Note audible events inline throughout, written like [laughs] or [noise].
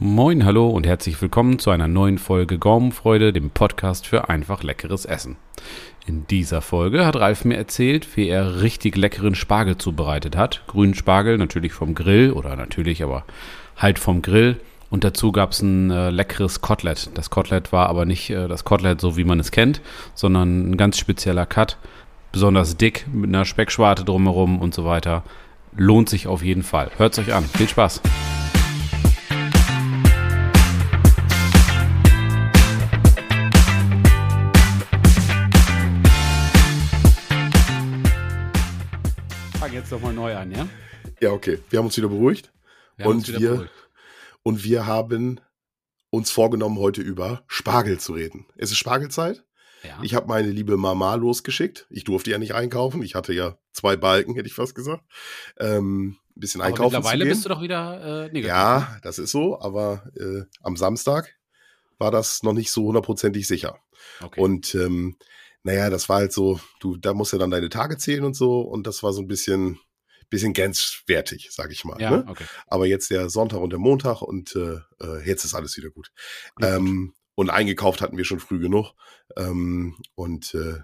Moin, hallo und herzlich willkommen zu einer neuen Folge Gaumenfreude, dem Podcast für einfach leckeres Essen. In dieser Folge hat Ralf mir erzählt, wie er richtig leckeren Spargel zubereitet hat. Grünen Spargel, natürlich vom Grill oder natürlich, aber halt vom Grill. Und dazu gab es ein äh, leckeres Kotelett. Das Kotelett war aber nicht äh, das Kotelett, so wie man es kennt, sondern ein ganz spezieller Cut. Besonders dick, mit einer Speckschwarte drumherum und so weiter. Lohnt sich auf jeden Fall. Hört es euch an. Viel Spaß. Fange jetzt nochmal neu an, ja? Ja, okay. Wir haben uns wieder beruhigt. Wir und, wieder wir, beruhigt. und wir haben uns vorgenommen, heute über Spargel zu reden. Es ist Spargelzeit. Ja. Ich habe meine liebe Mama losgeschickt. Ich durfte ja nicht einkaufen. Ich hatte ja zwei Balken, hätte ich fast gesagt. Ähm, ein bisschen aber einkaufen mittlerweile zu gehen. bist du doch wieder äh, negativ. ja, das ist so, aber äh, am Samstag war das noch nicht so hundertprozentig sicher. okay. Und ähm, naja, das war halt so, du, da musst du dann deine Tage zählen und so, und das war so ein bisschen, bisschen grenzwertig, sag ich mal. ja, ne? okay. Aber jetzt der Sonntag und der Montag und äh, äh, jetzt ist alles wieder gut. Gut, ähm, und eingekauft hatten wir schon früh genug. Ähm, und äh,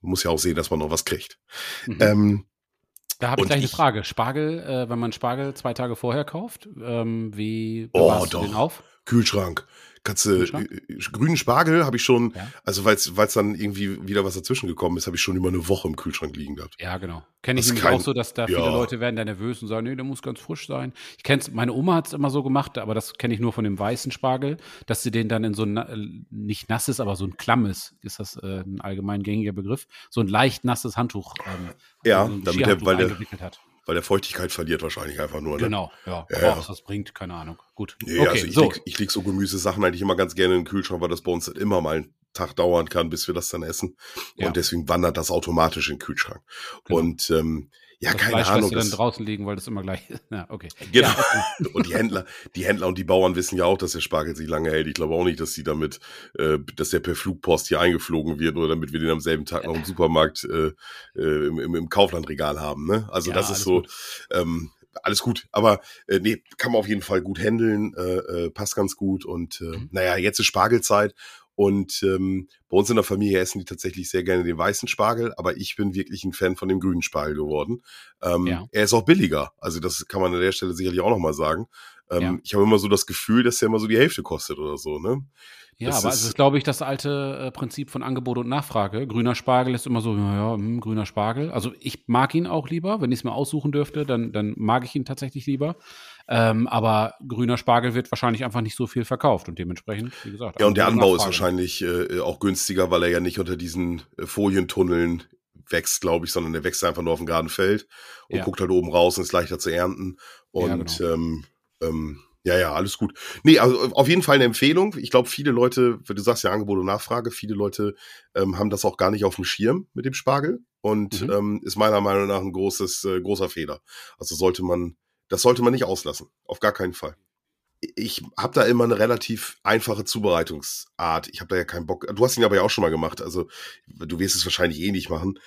muss ja auch sehen, dass man noch was kriegt. Mhm. Ähm, Da habe ich gleich eine ich- Frage. Spargel, äh, wenn man Spargel zwei Tage vorher kauft, ähm, wie Oh, bewahrst du doch. den auf? Kühlschrank. Du, Kühlschrank? äh, grünen Spargel habe ich schon, Ja. also weil es dann irgendwie wieder was dazwischen gekommen ist, habe ich schon über eine Woche im Kühlschrank liegen gehabt. Ja, genau. Kenne ich nämlich kein- auch so, dass da viele ja. Leute werden dann nervös und sagen, nee, der muss ganz frisch sein. Ich kenn's, meine Oma hat es immer so gemacht, aber das kenne ich nur von dem weißen Spargel, dass sie den dann in so ein, äh, nicht nasses, aber so ein klammes, ist das äh, ein allgemein gängiger Begriff, so ein leicht nasses Handtuch, ähm, Ja, so ein damit der- Geschirrhandtuch weil der- eingewickelt hat. Weil der Feuchtigkeit verliert wahrscheinlich einfach nur. Ne? Genau, ja. Ja, ja. was das bringt, keine Ahnung. Gut. Nee, okay, also ich, so. leg, ich leg so Gemüsesachen eigentlich immer ganz gerne in den Kühlschrank, weil das bei uns immer mal einen Tag dauern kann, bis wir das dann essen. Ja. Und deswegen wandert das automatisch in den Kühlschrank. Genau. Und ähm, ja, das keine Fleisch Ahnung. du dann draußen liegen, weil das immer gleich ist. [laughs] Ja, okay. genau. Ja, [laughs] und die Händler, die Händler und die Bauern wissen ja auch, dass der Spargel sich lange hält. Ich glaube auch nicht, dass sie damit, äh, dass der per Flugpost hier eingeflogen wird oder damit wir den am selben Tag noch im Supermarkt äh, äh, im, im, im Kauflandregal haben. Ne? Also Ja, das ist so. Ähm, alles gut, aber äh, nee, kann man auf jeden Fall gut handeln, äh, äh, passt ganz gut und äh, Mhm. naja, jetzt ist Spargelzeit und ähm, bei uns in der Familie essen die tatsächlich sehr gerne den weißen Spargel, aber ich bin wirklich ein Fan von dem grünen Spargel geworden. Ähm, Ja. Er ist auch billiger, also das kann man an der Stelle sicherlich auch nochmal sagen. Ähm, Ja. Ich habe immer so das Gefühl, dass der immer so die Hälfte kostet oder so, ne? Ja, Das aber ist- es ist, glaube ich, das alte äh, Prinzip von Angebot und Nachfrage. Grüner Spargel ist immer so, ja, ja hm, grüner Spargel. Also ich mag ihn auch lieber. Wenn ich es mir aussuchen dürfte, dann, dann mag ich ihn tatsächlich lieber. Ähm, aber grüner Spargel wird wahrscheinlich einfach nicht so viel verkauft und dementsprechend, wie gesagt. Ja, und der Anbau ist Nachfrage. wahrscheinlich äh, auch günstiger, weil er ja nicht unter diesen äh, Folientunneln wächst, glaube ich, sondern der wächst einfach nur auf dem geraden Feld und Ja. guckt halt oben raus und ist leichter zu ernten. Ja, Und genau. ähm, ähm, ja, ja, alles gut. Nee, also auf jeden Fall eine Empfehlung. Ich glaube, viele Leute, du sagst ja Angebot und Nachfrage, viele Leute ähm, haben das auch gar nicht auf dem Schirm mit dem Spargel und Mhm. ähm, ist meiner Meinung nach ein großes, äh, großer Fehler. Also sollte man, das sollte man nicht auslassen. Auf gar keinen Fall ich habe da immer eine relativ einfache Zubereitungsart. Ich habe da ja keinen Bock. Du hast ihn aber ja auch schon mal gemacht. Also du wirst es wahrscheinlich eh nicht machen.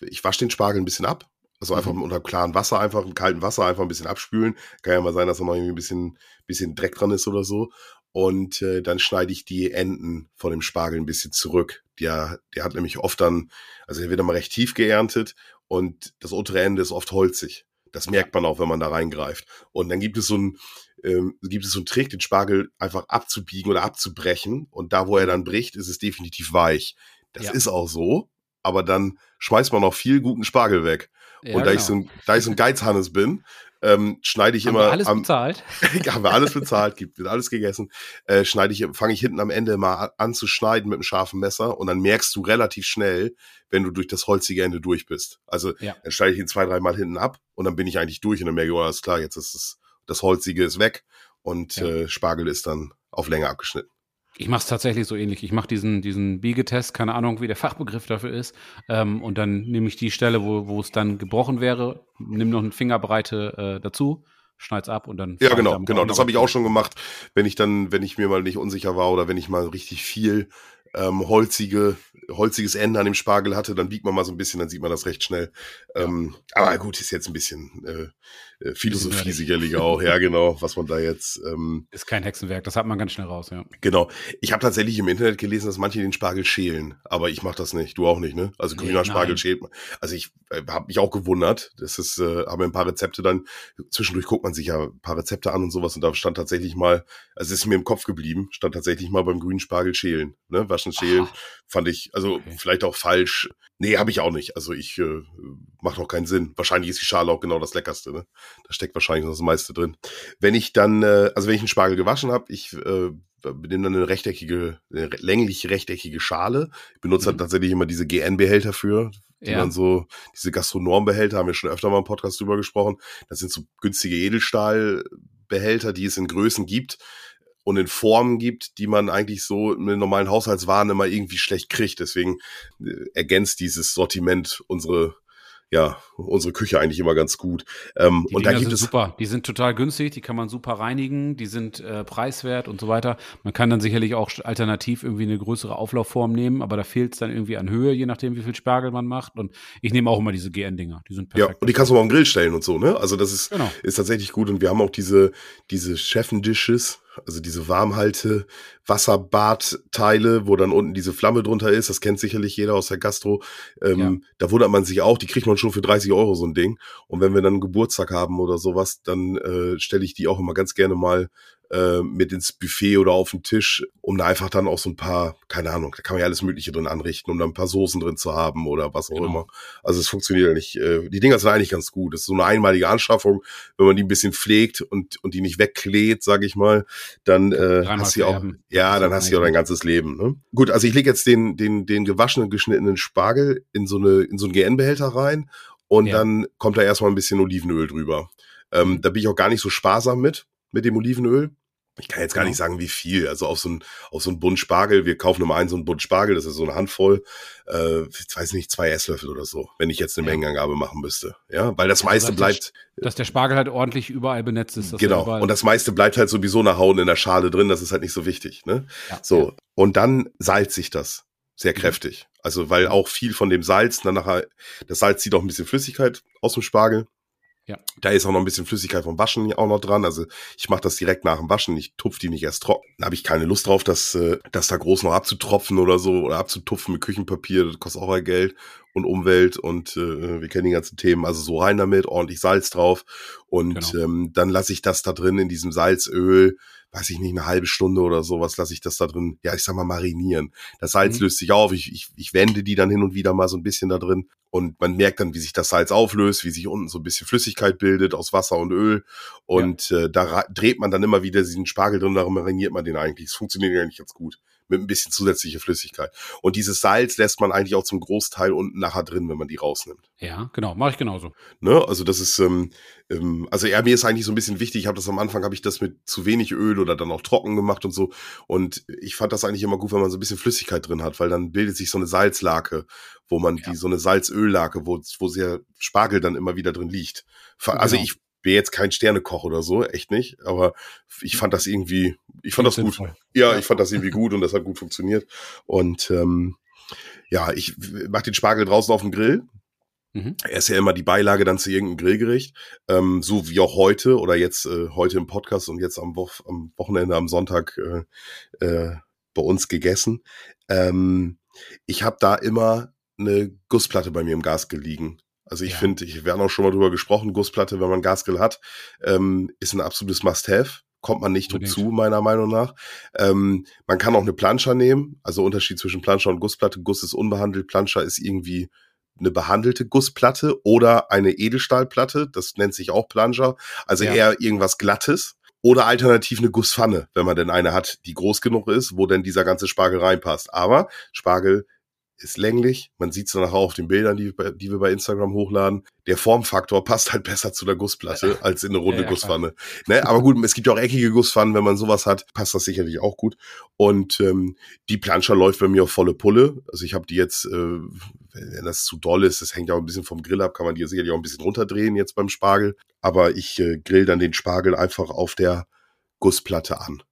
Ich wasche den Spargel ein bisschen ab. Also einfach Mhm. unter klarem Wasser, einfach im kalten Wasser einfach ein bisschen abspülen. Kann ja mal sein, dass da noch irgendwie ein bisschen, bisschen Dreck dran ist oder so. Und äh, dann schneide ich die Enden von dem Spargel ein bisschen zurück. Der, der hat nämlich oft dann, also der wird immer recht tief geerntet und das untere Ende ist oft holzig. Das merkt man auch, wenn man da reingreift. Und dann gibt es so ein, ähm, gibt es so einen Trick, den Spargel einfach abzubiegen oder abzubrechen. Und da, wo er dann bricht, ist es definitiv weich. Das Ja. ist auch so. Aber dann schmeißt man noch viel guten Spargel weg. Ja, und da, ich genau. so ein, da ich so ein Geizhannes bin, ähm, schneide ich Haben immer wir alles am, bezahlt. [laughs] haben wir alles bezahlt, gibt, wird alles gegessen, äh, schneide ich, fange ich hinten am Ende mal an zu schneiden mit einem scharfen Messer und dann merkst du relativ schnell, wenn du durch das holzige Ende durch bist. Also Ja. dann schneide ich ihn zwei, dreimal hinten ab und dann bin ich eigentlich durch und dann merke ich, oh, alles klar, jetzt ist es, das holzige ist weg und Ja. äh, Spargel ist dann auf Länge abgeschnitten. Ich mache es tatsächlich so ähnlich. Ich mache diesen, diesen Biegetest, keine Ahnung, wie der Fachbegriff dafür ist. Ähm, und dann nehme ich die Stelle, wo, es dann gebrochen wäre, nimm noch eine Fingerbreite äh, dazu, schneid's ab und dann. Ja, genau, genau. Das habe ich auch schon gemacht, wenn ich dann, wenn ich mir mal nicht unsicher war oder wenn ich mal richtig viel ähm, holzige, holziges Ende an dem Spargel hatte, dann biegt man mal so ein bisschen, dann sieht man das recht schnell. Ja. Ähm, aber gut, ist jetzt ein bisschen äh, äh Philosophie sicherlich auch, ja genau, was man da jetzt. Ähm, ist kein Hexenwerk, das hat man ganz schnell raus, ja. Genau. Ich habe tatsächlich im Internet gelesen, dass manche den Spargel schälen, aber ich mache das nicht. Du auch nicht, ne? Also grüner nee, Spargel schält man. Also ich äh, habe mich auch gewundert. Das ist, äh, haben wir ein paar Rezepte dann. Zwischendurch guckt man sich ja ein paar Rezepte an und sowas und da stand tatsächlich mal, also ist mir im Kopf geblieben, stand tatsächlich mal beim grünen Spargel schälen, ne? Waschen schälen. Aha. Fand ich, also okay. vielleicht auch falsch. Nee, habe ich auch nicht. Also ich äh, macht auch keinen Sinn. Wahrscheinlich ist die Schale auch genau das Leckerste, ne? Da steckt wahrscheinlich noch das meiste drin. Wenn ich dann, äh, also wenn ich einen Spargel gewaschen habe, ich äh, nehme dann eine rechteckige, eine länglich rechteckige Schale. Ich benutze mhm. halt tatsächlich immer diese GN-Behälter für, die ja. man so, diese Gastronombehälter, haben wir schon öfter mal im Podcast drüber gesprochen. Das sind so günstige Edelstahlbehälter, die es in Größen gibt und in Formen gibt, die man eigentlich so mit normalen Haushaltswaren immer irgendwie schlecht kriegt. Deswegen äh, ergänzt dieses Sortiment unsere ja, unsere Küche eigentlich immer ganz gut. Ähm, die und Dinger da gibt es super. Die sind total günstig, die kann man super reinigen, die sind äh, preiswert und so weiter. Man kann dann sicherlich auch alternativ irgendwie eine größere Auflaufform nehmen, aber da fehlt es dann irgendwie an Höhe, je nachdem, wie viel Spargel man macht. Und ich nehme auch immer diese GN-Dinger. Die sind perfekt. Ja, und die kannst du mal auf den Grill stellen und so, ne? Also das ist, genau. ist tatsächlich gut. Und wir haben auch diese, diese Chefendishes, also diese Warmhalte Wasserbadteile, wo dann unten diese Flamme drunter ist, das kennt sicherlich jeder aus der Gastro. Ähm, ja. Da wundert man sich auch, die kriegt man schon für 30 Euro so ein Ding. Und wenn wir dann einen Geburtstag haben oder sowas, dann äh, stelle ich die auch immer ganz gerne mal äh, mit ins Buffet oder auf den Tisch, um da einfach dann auch so ein paar, keine Ahnung, da kann man ja alles Mögliche drin anrichten, um da ein paar Soßen drin zu haben oder was auch genau. immer. Also es funktioniert ja nicht. Äh, die Dinger sind eigentlich ganz gut. Das ist so eine einmalige Anschaffung. Wenn man die ein bisschen pflegt und, und die nicht wegkläht, sage ich mal, dann äh, hast du auch, ja, dann hast du auch dein ganzes Leben. Ne? Gut, also ich lege jetzt den, den, den gewaschenen, geschnittenen Spargel in so eine, in so einen GN-Behälter rein und ja. dann kommt da erstmal ein bisschen Olivenöl drüber. Ähm, da bin ich auch gar nicht so sparsam mit mit dem Olivenöl. Ich kann jetzt gar nicht sagen, wie viel. Also auf so ein, auf so ein Bund Spargel, wir kaufen immer einen so einen Bund Spargel, das ist so eine Handvoll, äh, ich weiß nicht, zwei Esslöffel oder so, wenn ich jetzt eine ja. Mengenangabe machen müsste. Ja, weil das also, meiste bleibt. Der, dass der Spargel halt ordentlich überall benetzt ist. genau. Und das meiste bleibt halt sowieso nach Hauen in der Schale drin, das ist halt nicht so wichtig. Ne? Ja, so. Ja. Und dann salze ich das sehr mhm. kräftig. Also, weil auch viel von dem Salz, dann nachher, das Salz zieht auch ein bisschen Flüssigkeit aus dem Spargel. Ja. Da ist auch noch ein bisschen Flüssigkeit vom Waschen auch noch dran. Also ich mache das direkt nach dem Waschen. Ich tupfe die nicht erst trocken. Da habe ich keine Lust drauf, das, äh, das da groß noch abzutropfen oder so oder abzutupfen mit Küchenpapier. Das kostet auch Geld und Umwelt und äh, wir kennen die ganzen Themen. Also so rein damit, ordentlich Salz drauf und genau. ähm, dann lasse ich das da drin in diesem Salzöl weiß ich nicht, eine halbe Stunde oder sowas lasse ich das da drin, ja, ich sag mal, marinieren. Das Salz mhm. löst sich auf, ich, ich, ich wende die dann hin und wieder mal so ein bisschen da drin und man merkt dann, wie sich das Salz auflöst, wie sich unten so ein bisschen Flüssigkeit bildet aus Wasser und Öl und ja. äh, da dreht man dann immer wieder diesen Spargel drin, darum mariniert man den eigentlich. Es funktioniert eigentlich ganz gut mit ein bisschen zusätzlicher Flüssigkeit. Und dieses Salz lässt man eigentlich auch zum Großteil unten nachher drin, wenn man die rausnimmt. Ja, genau, mache ich genauso. Ne? Also das ist, ähm, ähm, also ja, mir ist eigentlich so ein bisschen wichtig, ich habe das am Anfang, habe ich das mit zu wenig Öl oder dann auch trocken gemacht und so. Und ich fand das eigentlich immer gut, wenn man so ein bisschen Flüssigkeit drin hat, weil dann bildet sich so eine Salzlake, wo man ja. die, so eine Salzöllake, wo, wo der Spargel dann immer wieder drin liegt. Also genau. ich bin jetzt kein Sternekoch oder so, echt nicht. Aber ich fand das irgendwie, ich fand das gut. Ja, ich fand das irgendwie gut und das hat gut funktioniert. Und ähm, ja, ich mach den Spargel draußen auf dem Grill. Mhm. Er ist ja immer die Beilage dann zu irgendeinem Grillgericht, ähm, so wie auch heute oder jetzt äh, heute im Podcast und jetzt am, Wo am Wochenende, am Sonntag äh, äh, bei uns gegessen. Ähm, ich habe da immer eine Gussplatte bei mir im Gas gelegen. Also ich ja. finde, ich wir haben auch schon mal drüber gesprochen, Gussplatte, wenn man Gasgrill hat, ähm, ist ein absolutes Must-Have. Kommt man nicht dazu, meiner Meinung nach. Ähm, man kann auch eine Planscher nehmen. Also Unterschied zwischen Planscher und Gussplatte. Guss ist unbehandelt, Planscher ist irgendwie eine behandelte Gussplatte oder eine Edelstahlplatte. Das nennt sich auch Planscher. Also ja. eher irgendwas Glattes. Oder alternativ eine Gusspfanne, wenn man denn eine hat, die groß genug ist, wo denn dieser ganze Spargel reinpasst. Aber Spargel ist länglich. Man sieht es dann auch auf den Bildern, die, die, wir bei Instagram hochladen. Der Formfaktor passt halt besser zu der Gussplatte ja. als in eine runde ja, Gusspfanne. Ne? Aber gut, es gibt ja auch eckige Gusspfannen. Wenn man sowas hat, passt das sicherlich auch gut. Und ähm, die Planscher läuft bei mir auf volle Pulle. Also ich habe die jetzt, äh, wenn das zu doll ist, das hängt ja auch ein bisschen vom Grill ab, kann man die sicherlich auch ein bisschen runterdrehen jetzt beim Spargel. Aber ich äh, grill dann den Spargel einfach auf der Gussplatte an.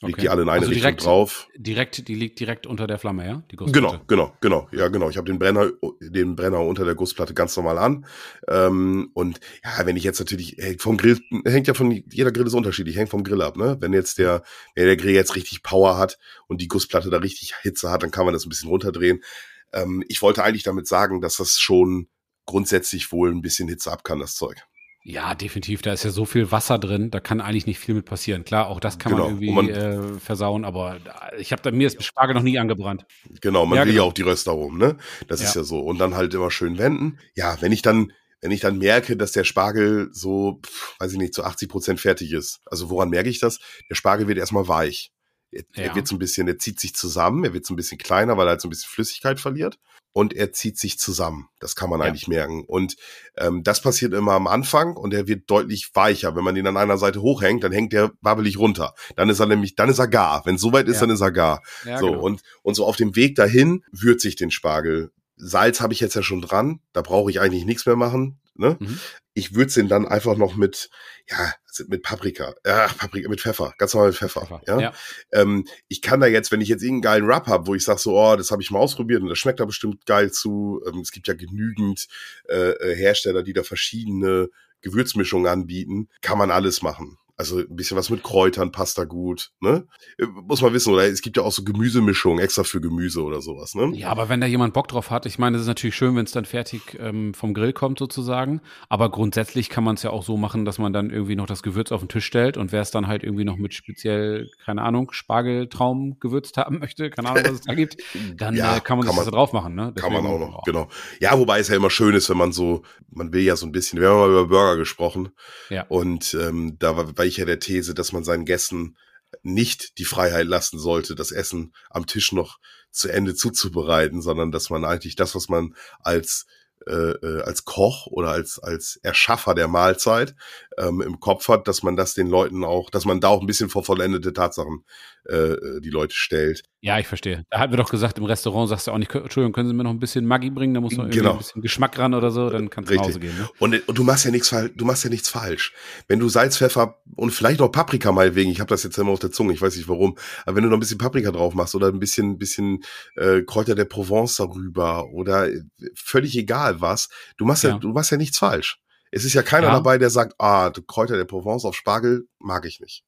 Leg die alle in eine Also Richtung direkt- drauf. Direkt, die liegt direkt unter der Flamme, ja? Die Genau, genau, genau. Ja, genau. Ich habe den Brenner, den Brenner unter der Gussplatte ganz normal an. Ähm, und ja, wenn ich jetzt natürlich, hey, vom Grill, hängt ja von, jeder Grill ist unterschiedlich, hängt vom Grill ab, ne? Wenn jetzt der, wenn der Grill jetzt richtig Power hat und die Gussplatte da richtig Hitze hat, dann kann man das ein bisschen runterdrehen. Ähm, ich wollte eigentlich damit sagen, dass das schon grundsätzlich wohl ein bisschen Hitze ab kann, das Zeug. Ja, definitiv. Da ist ja so viel Wasser drin, da kann eigentlich nicht viel mit passieren. Klar, auch das kann Genau. man irgendwie man- äh, versauen, aber ich habe da mir ist Spargel noch nie angebrannt. Genau, man Ja, will ja genau. auch die Röster rum, ne? Das ist ja so. Und dann halt immer schön wenden. Ja, wenn ich dann, wenn ich dann merke, dass der Spargel so, pf, weiß ich nicht, zu 80 Prozent fertig ist. Also woran merke ich das? Der Spargel wird erstmal weich. Er, Ja. er wird so ein bisschen, er zieht sich zusammen, er wird so ein bisschen kleiner, weil er halt so ein bisschen Flüssigkeit verliert. Und er zieht sich zusammen. Das kann man Ja. eigentlich merken. Und ähm, das passiert immer am Anfang und er wird deutlich weicher. Wenn man ihn an einer Seite hochhängt, dann hängt der wabbelig runter. Dann ist er nämlich, dann ist er gar. Wenn es soweit ist, Ja. dann ist er gar Ja, so, genau. und, und so auf dem Weg dahin würze ich den Spargel. Salz habe ich jetzt ja schon dran, da brauche ich eigentlich nichts mehr machen. Ne? Mhm. Ich würze ihn dann einfach noch mit, ja, also mit Paprika, ja, Paprika, mit Pfeffer, ganz normal mit Pfeffer. Pfeffer. Ja? Ja. Ähm, ich kann da jetzt, wenn ich jetzt irgendeinen geilen Rub habe, wo ich sage so, oh, das habe ich mal ausprobiert und das schmeckt da bestimmt geil zu. Ähm, es gibt ja genügend äh, äh, Hersteller, die da verschiedene Gewürzmischungen anbieten, kann man alles machen. Also ein bisschen was mit Kräutern passt da gut, ne? Äh, Muss man wissen, oder es gibt ja auch so Gemüsemischungen extra für Gemüse oder sowas, ne? Ja, aber wenn da jemand Bock drauf hat, ich meine, es ist natürlich schön, wenn es dann fertig ähm, vom Grill kommt sozusagen. Aber grundsätzlich kann man es ja auch so machen, dass man dann irgendwie noch das Gewürz auf den Tisch stellt und wer es dann halt irgendwie noch mit speziell, keine Ahnung, Spargeltraum gewürzt haben [laughs] möchte, keine Ahnung, was es da gibt, [laughs] dann Ja, äh, kann man kann das da man- drauf machen. Ne? Kann man Deswegen, auch noch, oh, genau. Ja, wobei es ja immer schön ist, wenn man so, man will ja so ein bisschen, wir haben mal über Burger gesprochen Ja. und ähm, da war, war ich ja der These, dass man seinen Gästen nicht die Freiheit lassen sollte, das Essen am Tisch noch zu Ende zuzubereiten, sondern dass man eigentlich das, was man als äh, äh, als Koch oder als als Erschaffer der Mahlzeit ähm, im Kopf hat, dass man das den Leuten auch, dass man da auch ein bisschen vor vollendete Tatsachen äh, äh, die Leute stellt. Ja, ich verstehe. Da hatten wir doch gesagt, im Restaurant sagst du auch nicht, Entschuldigung, können Sie mir noch ein bisschen Maggi bringen? Da muss noch irgendwie Genau. ein bisschen Geschmack ran oder so, dann kannst du nach Hause gehen. Ne? Und, und du machst ja nichts du machst ja nichts falsch. Wenn du Salz, Pfeffer und vielleicht noch Paprika meinetwegen, ich habe das jetzt immer auf der Zunge, ich weiß nicht warum, aber wenn du noch ein bisschen Paprika drauf machst oder ein bisschen bisschen äh, Kräuter der Provence darüber oder äh, völlig egal was, du machst ja, Ja. du machst ja nichts falsch. Es ist ja keiner Ja. dabei, der sagt, ah, du Kräuter der Provence auf Spargel mag ich nicht.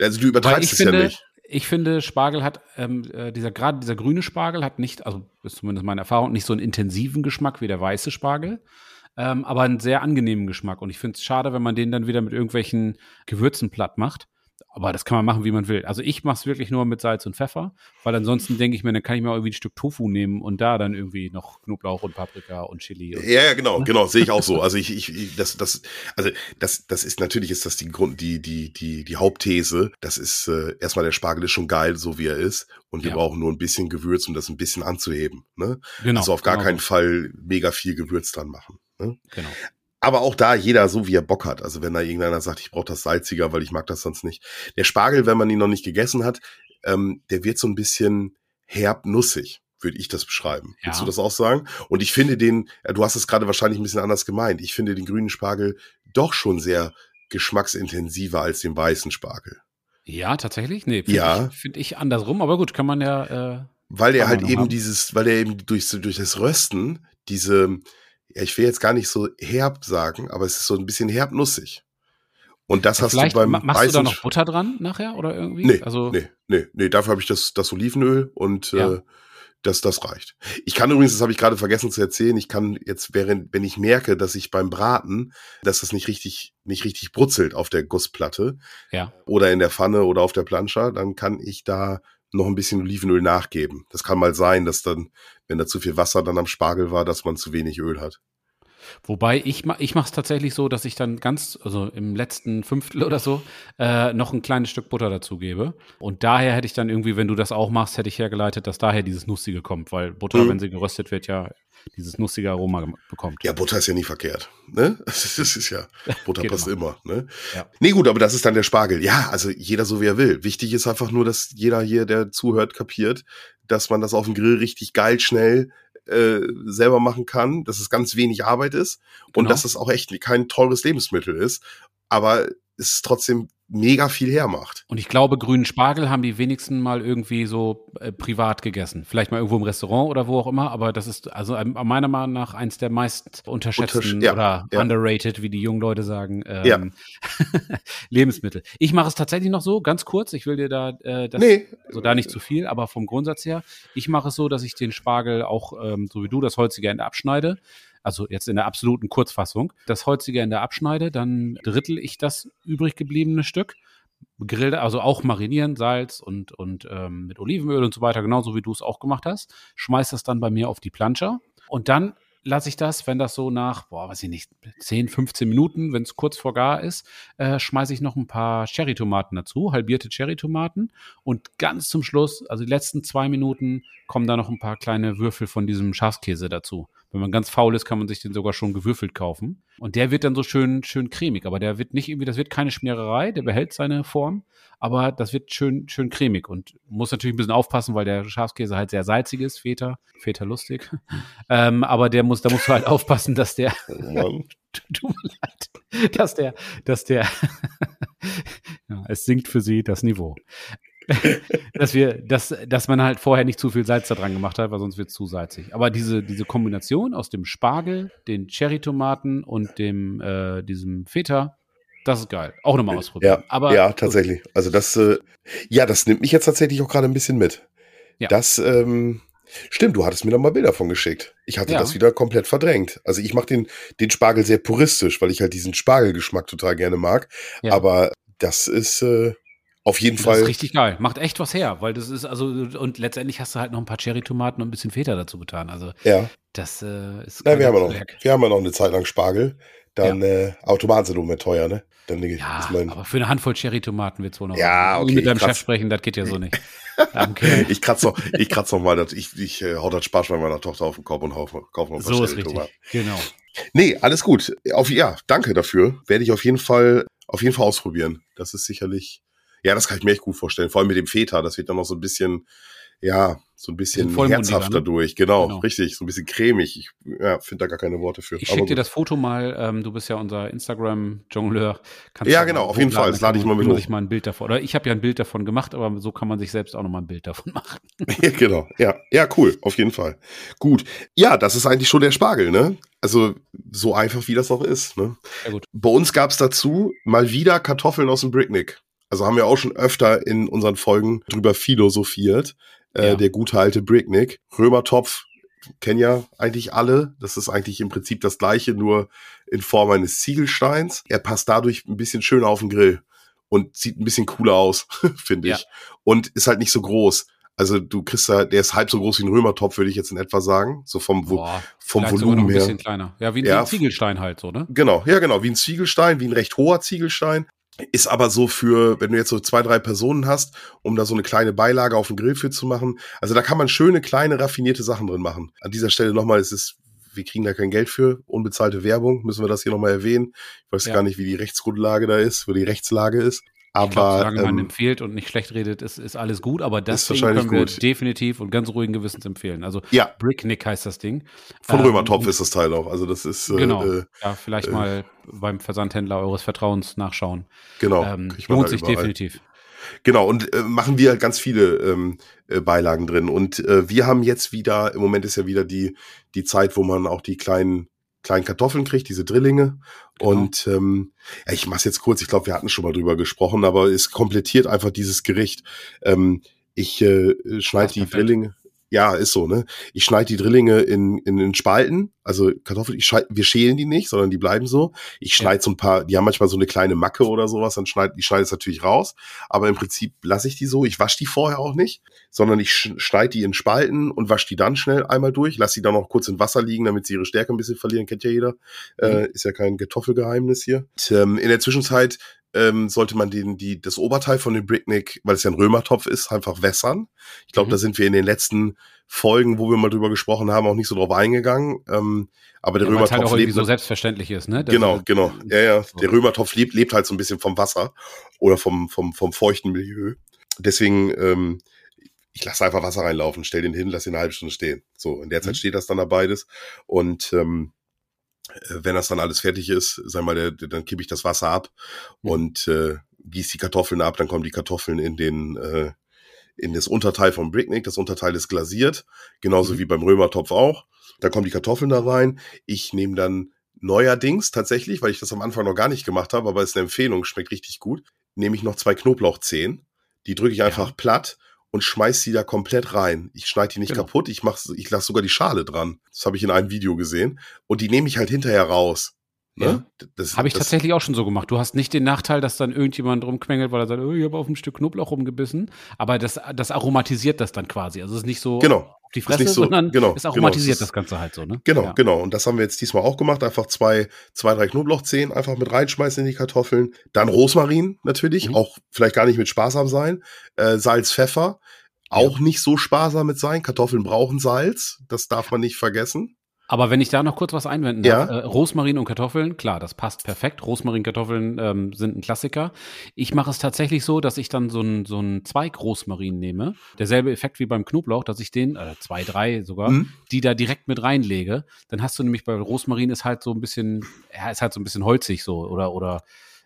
Also du übertreibst es finde, ja nicht. Ich finde, Spargel hat, ähm, äh, dieser gerade dieser grüne Spargel hat nicht, also ist zumindest meine Erfahrung, nicht so einen intensiven Geschmack wie der weiße Spargel, ähm, aber einen sehr angenehmen Geschmack. Und ich finde es schade, wenn man den dann wieder mit irgendwelchen Gewürzen platt macht. Aber das kann man machen, wie man will. Also ich mache es wirklich nur mit Salz und Pfeffer, weil ansonsten denke ich mir, dann kann ich mir auch irgendwie ein Stück Tofu nehmen und da dann irgendwie noch Knoblauch und Paprika und Chili. Und Ja, ja, genau, genau, sehe ich auch so. [laughs] Also ich, ich, das, das, also das, das ist natürlich ist das die Grund, die, die, die, die Hauptthese. Das ist äh, erstmal der Spargel ist schon geil, so wie er ist, und wir Ja. brauchen nur ein bisschen Gewürz, um das ein bisschen anzuheben. Ne? genau, also auf gar genau keinen. Fall mega viel Gewürz dran machen. Ne? Genau. Aber auch da jeder so, wie er Bock hat. Also wenn da irgendeiner sagt, ich brauche das salziger, weil ich mag das sonst nicht. Der Spargel, wenn man ihn noch nicht gegessen hat, ähm, der wird so ein bisschen herb nussig, würde ich das beschreiben. Ja. Willst du das auch sagen? Und ich finde den, äh, du hast es gerade wahrscheinlich ein bisschen anders gemeint. Ich finde den grünen Spargel doch schon sehr geschmacksintensiver als den weißen Spargel. Ja, tatsächlich? Nee, finde Ja. ich, find ich andersrum, aber gut, kann man ja. Äh, Weil man halt eben haben. dieses, weil er eben durch, durch das Rösten diese, ja, ich will jetzt gar nicht so herb sagen, aber es ist so ein bisschen herbnussig. Und das hast Vielleicht du beim ma- machst du da weißen noch Butter dran nachher oder irgendwie? Nee, also, nee, nee, nee, dafür habe ich das, das Olivenöl und Ja. äh, das, das reicht. Ich kann übrigens, das habe ich gerade vergessen zu erzählen, ich kann jetzt, während, wenn ich merke, dass ich beim Braten, dass das nicht richtig, nicht richtig brutzelt auf der Gussplatte Ja. oder in der Pfanne oder auf der Plancha, dann kann ich da noch ein bisschen Olivenöl nachgeben. Das kann mal sein, dass dann, wenn da zu viel Wasser dann am Spargel war, dass man zu wenig Öl hat. Wobei ich, ich mache es tatsächlich so, dass ich dann ganz, also im letzten Fünftel oder so, äh, noch ein kleines Stück Butter dazu gebe. Und daher hätte ich dann irgendwie, wenn du das auch machst, hätte ich hergeleitet, dass daher dieses Nussige kommt, weil Butter, Mhm. wenn sie geröstet wird, ja dieses nussige Aroma bekommt. Ja, Butter ist ja nie verkehrt. Ne? [laughs] Das ist ja, Butter [laughs] Geht passt immer. Ne? Ja. Nee, gut, aber das ist dann der Spargel. Ja, also jeder so wie er will. Wichtig ist einfach nur, dass jeder hier, der zuhört, kapiert, dass man das auf dem Grill richtig geil, schnell äh, selber machen kann, dass es ganz wenig Arbeit ist und Genau. dass es auch echt kein teures Lebensmittel ist. Aber es ist trotzdem mega viel hermacht. Und ich glaube, grünen Spargel haben die wenigsten mal irgendwie so äh, privat gegessen. Vielleicht mal irgendwo im Restaurant oder wo auch immer, aber das ist also ähm, meiner Meinung nach eins der meist unterschätzten Untersch ja, oder ja. underrated, wie die jungen Leute sagen, ähm, Ja. [laughs] Lebensmittel. Ich mache es tatsächlich noch so, ganz kurz, ich will dir da äh, das Nee. also da nicht zu viel, aber vom Grundsatz her, ich mache es so, dass ich den Spargel auch, ähm, so wie du, das holzige Ende abschneide. Also jetzt in der absoluten Kurzfassung. Das holzige Ende abschneide, dann drittel ich das übrig gebliebene Stück. Grill, also auch marinieren, Salz und, und ähm, mit Olivenöl und so weiter, genauso wie du es auch gemacht hast. Schmeiß das dann bei mir auf die Planscher. Und dann lasse ich das, wenn das so nach, boah, weiß ich nicht, 10, 15 Minuten, wenn es kurz vor gar ist, äh, schmeiße ich noch ein paar Cherrytomaten dazu, halbierte Cherrytomaten. Und ganz zum Schluss, also die letzten zwei Minuten, kommen da noch ein paar kleine Würfel von diesem Schafskäse dazu. Wenn man ganz faul ist, kann man sich den sogar schon gewürfelt kaufen. Und der wird dann so schön, schön cremig. Aber der wird nicht irgendwie, das wird keine Schmiererei, der behält seine Form. Aber das wird schön, schön cremig und muss natürlich ein bisschen aufpassen, weil der Schafskäse halt sehr salzig ist, Feta, Feta lustig. [laughs] ähm, aber der muss, da musst du halt aufpassen, dass der, [laughs] Oh [laughs] tut mir leid, dass der, dass der, ja, es sinkt für sie das Niveau. [laughs] dass wir, dass, dass man halt vorher nicht zu viel Salz da dran gemacht hat, weil sonst wird es zu salzig. Aber diese, diese Kombination aus dem Spargel, den Cherrytomaten und dem, äh, diesem Feta, das ist geil. Auch nochmal ausprobieren. Ja, Aber ja, tatsächlich. Also das, äh, ja, das nimmt mich jetzt tatsächlich auch gerade ein bisschen mit. Ja. Das, ähm, stimmt, du hattest mir noch mal Bilder von geschickt. Ich hatte Ja. das wieder komplett verdrängt. Also ich mache den, den Spargel sehr puristisch, weil ich halt diesen Spargelgeschmack total gerne mag. Ja. Aber das ist äh, auf jeden Das Fall. ist richtig geil. Macht echt was her, weil das ist also und letztendlich hast du halt noch ein paar Cherrytomaten und ein bisschen Feta dazu getan. Also ja, das äh, ist Na, wir haben ja noch, wir haben ja noch eine Zeit lang Spargel. Dann äh, Automaten sind immer teuer, ne? Dann Ja, ist mein, aber für eine Handvoll Cherrytomaten wird es wohl noch. Ja, okay, Mit deinem. Chef sprechen, das geht ja so nicht. [laughs] Danke. ich kratze noch, ich kratze noch mal, das, ich, ich äh, hau das Sparschwein meiner Tochter auf den Kopf und hau, kauf noch ein paar so ist richtig. Genau. Nee, alles gut. Auf, ja, danke dafür. Werde ich auf jeden Fall, auf jeden Fall ausprobieren. Das ist sicherlich, ja, das kann ich mir echt gut vorstellen. Vor allem mit dem Feta, das wird dann noch so ein bisschen, ja, so ein bisschen herzhafter ne? durch. Genau, Genau. richtig, so ein bisschen cremig. Ich ja, finde da gar keine Worte für. Ich schicke dir das Foto mal. Ähm, du bist ja unser Instagram-Jongleur. Ja, genau, auf jeden Fall. Das lade ich mal mit hoch. ich mal ein Bild davon. Oder ich habe ja ein Bild davon gemacht, aber so kann man sich selbst auch noch mal ein Bild davon machen. [laughs] Ja, genau. Ja, ja, cool, auf jeden Fall. Gut. Ja, das ist eigentlich schon der Spargel, ne? Also so einfach wie das auch ist, ne? Gut. Bei uns gab's dazu mal wieder Kartoffeln aus dem Bricknick. Also haben wir auch schon öfter in unseren Folgen drüber philosophiert. Äh, Ja. Der gute alte Bricknick. Römertopf kennen ja eigentlich alle. Das ist eigentlich im Prinzip das gleiche, nur in Form eines Ziegelsteins. Er passt dadurch ein bisschen schöner auf den Grill und sieht ein bisschen cooler aus, [laughs] finde Ja. ich. Und ist halt nicht so groß. Also du kriegst da, der ist halb so groß wie ein Römertopf, würde ich jetzt in etwa sagen. So vom, Boah, vom Volumen ein her. bisschen kleiner. Ja, wie, wie Ja. ein Ziegelstein halt so, ne? Genau, ja genau, wie ein Ziegelstein, wie ein recht hoher Ziegelstein. Ist aber so für, wenn du jetzt so zwei, drei Personen hast, um da so eine kleine Beilage auf dem Grill für zu machen. Also da kann man schöne, kleine, raffinierte Sachen drin machen. An dieser Stelle nochmal, es ist, wir kriegen da kein Geld für, unbezahlte Werbung, müssen wir das hier nochmal erwähnen. Ich weiß Ja. gar nicht, wie die Rechtsgrundlage da ist, wo die Rechtslage ist. Ich glaube, Aber solange man ähm, empfiehlt und nicht schlecht redet, ist, ist alles gut, aber das Ist Ding können wir gut. definitiv und ganz ruhigen Gewissens empfehlen. Also ja, Bricknick heißt das Ding. von Ähm, Römertopf ist das Teil auch. Also das ist äh, Genau. äh, Ja, vielleicht äh, mal beim Versandhändler eures Vertrauens nachschauen. genau. ähm, man lohnt sich überall. definitiv. Genau, und äh, machen wir ganz viele ähm, äh, Beilagen drin. Und äh, wir haben jetzt wieder, im Moment ist ja wieder die, die Zeit, wo man auch die kleinen, kleinen Kartoffeln kriegt, diese Drillinge. Genau. Und ähm, ja, ich mach's jetzt kurz, ich glaube, wir hatten schon mal drüber gesprochen, aber es komplettiert einfach dieses Gericht. Ähm, ich äh, schneide die perfekt. Drillinge. Ja, ist so, ne? Ich schneide die Drillinge in, in, in Spalten, also Kartoffeln, ich schneid, wir schälen die nicht, sondern die bleiben so. Ich schneide so ein paar, die haben manchmal so eine kleine Macke oder sowas, dann schneide ich schneide es natürlich raus, aber im Prinzip lasse ich die so. Ich wasche die vorher auch nicht, sondern ich sch- schneide die in Spalten und wasche die dann schnell einmal durch, lasse die dann noch kurz in Wasser liegen, damit sie ihre Stärke ein bisschen verlieren, kennt ja jeder. Äh, ist ja kein Kartoffelgeheimnis hier. Und, ähm, in der Zwischenzeit ähm, sollte man den, die, das Oberteil von dem Bricknick, weil es ja ein Römertopf ist, einfach wässern. Ich glaube, Mhm. da sind wir in den letzten Folgen, wo wir mal drüber gesprochen haben, auch nicht so drauf eingegangen. Ähm, aber der Ja, halt Römertopf auch irgendwie lebt so selbstverständlich ist, ne? Das Genau, ist- genau. Ja, ja. so. Der Römertopf lebt, lebt halt so ein bisschen vom Wasser oder vom, vom, vom feuchten Milieu. Deswegen, ähm, ich lasse einfach Wasser reinlaufen, stell den hin, lass ihn eine halbe Stunde stehen. So, in der Zeit Mhm. steht das dann da beides. Und ähm, äh, wenn das dann alles fertig ist, sag mal, der, der, dann kippe ich das Wasser ab Mhm. und äh, gieß die Kartoffeln ab, dann kommen die Kartoffeln in den äh, in das Unterteil vom Bricknick. Das Unterteil ist glasiert, genauso mhm. wie beim Römertopf auch. Da kommen die Kartoffeln da rein. Ich nehme dann neuerdings tatsächlich, weil ich das am Anfang noch gar nicht gemacht habe, aber es ist eine Empfehlung, schmeckt richtig gut, nehme ich noch zwei Knoblauchzehen. Die drücke ich einfach ja. platt und schmeiß die da komplett rein. Ich schneide die nicht genau. kaputt, ich mach, ich lasse sogar die Schale dran. Das habe ich in einem Video gesehen. Und die nehme ich halt hinterher raus. Ne? Ja. Habe ich tatsächlich auch schon so gemacht. Du hast nicht den Nachteil, dass dann irgendjemand rumquengelt, weil er sagt, oh, ich habe auf ein Stück Knoblauch rumgebissen. Aber das, das aromatisiert das dann quasi. Also es ist nicht so genau. Die Fresse, so, sondern genau, es aromatisiert genau, das Ganze halt so. Ne? Genau, ja. genau. Und das haben wir jetzt diesmal auch gemacht. Einfach zwei, zwei drei Knoblauchzehen einfach mit reinschmeißen in die Kartoffeln. Dann Rosmarin natürlich, mhm. auch vielleicht gar nicht mit sparsam sein. Äh, Salz, Pfeffer. Auch ja. nicht so sparsam mit sein. Kartoffeln brauchen Salz. Das darf man nicht vergessen. Aber wenn ich da noch kurz was einwenden darf, ja? äh, Rosmarin und Kartoffeln, klar, das passt perfekt. Rosmarin, Kartoffeln ähm, sind ein Klassiker. Ich mache es tatsächlich so, dass ich dann so einen so einen Zweig Rosmarin nehme. Derselbe Effekt wie beim Knoblauch, dass ich den, äh, zwei, drei sogar, mhm. die da direkt mit reinlege. Dann hast du nämlich bei Rosmarin ist halt so ein bisschen, ja, ist halt so ein bisschen holzig so oder, oder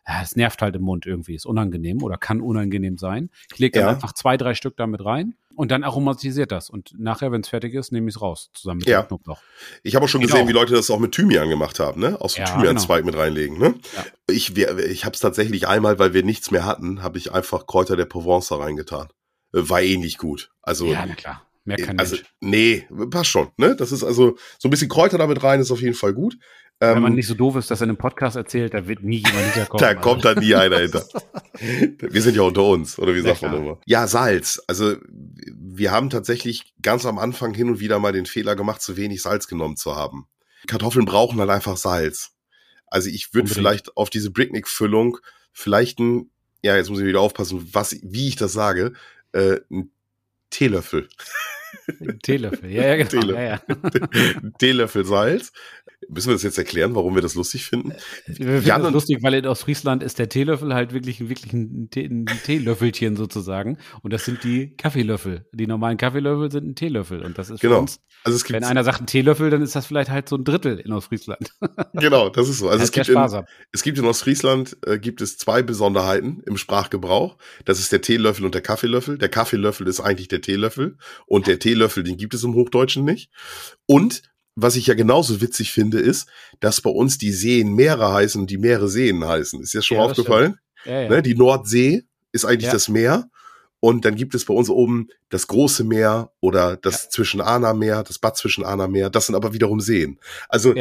ja, es nervt halt im Mund irgendwie, ist unangenehm oder kann unangenehm sein. Ich lege dann ja. einfach zwei, drei Stück damit rein und dann aromatisiert das. Und nachher, wenn es fertig ist, nehme ich es raus, zusammen mit ja. dem Knoblauch. Ich habe auch schon genau. gesehen, wie Leute das auch mit Thymian gemacht haben, ne? Aus dem ja, Thymianzweig genau. mit reinlegen, ne? Ja. Ich, ich habe es tatsächlich einmal, weil wir nichts mehr hatten, habe ich einfach Kräuter der Provence da reingetan. War eh nicht gut. Also, ja, na klar. Mehr kann also, nicht. Nee, passt schon, ne? Das ist also, so ein bisschen Kräuter damit rein ist auf jeden Fall gut. Wenn man ähm, nicht so doof ist, dass er in einem Podcast erzählt, da wird nie jemand hinterkommen. da kommt da nie einer hinter. [laughs] Wir sind ja unter uns, oder wie sagt man immer? Ja, Salz. Also wir haben tatsächlich ganz am Anfang hin und wieder mal den Fehler gemacht, zu wenig Salz genommen zu haben. Kartoffeln brauchen halt einfach Salz. Also ich würde vielleicht auf diese Bricknick-Füllung vielleicht ein, ja, jetzt muss ich wieder aufpassen, was, wie ich das sage, äh, ein Teelöffel. Teelöffel, ja, ja, genau. Teelöffel. Ja, ja. [laughs] Teelöffel Salz. Müssen wir das jetzt erklären, warum wir das lustig finden? Wir finden das lustig, weil in Ostfriesland ist der Teelöffel halt wirklich, wirklich ein, Tee, ein Teelöffelchen sozusagen. Und das sind die Kaffeelöffel. Die normalen Kaffeelöffel sind ein Teelöffel. Und das ist genau. Uns, also es gibt, wenn einer sagt ein Teelöffel, dann ist das vielleicht halt so ein Drittel in Ostfriesland. [laughs] Genau, das ist so. Also es gibt, in, es gibt in Ostfriesland äh, gibt es zwei Besonderheiten im Sprachgebrauch. Das ist der Teelöffel und der Kaffeelöffel. Der Kaffeelöffel ist eigentlich der Teelöffel und der Teelöffel, den gibt es im Hochdeutschen nicht. Und was ich ja genauso witzig finde, ist, dass bei uns die Seen Meere heißen und die Meere Seen heißen. Ist dir schon ja, aufgefallen? Ja, ja. Ne, die Nordsee ist eigentlich das Meer. Und dann gibt es bei uns oben das große Meer oder das zwischen Ana Meer, das Bad zwischen Ana Meer. Das sind aber wiederum Seen. Also,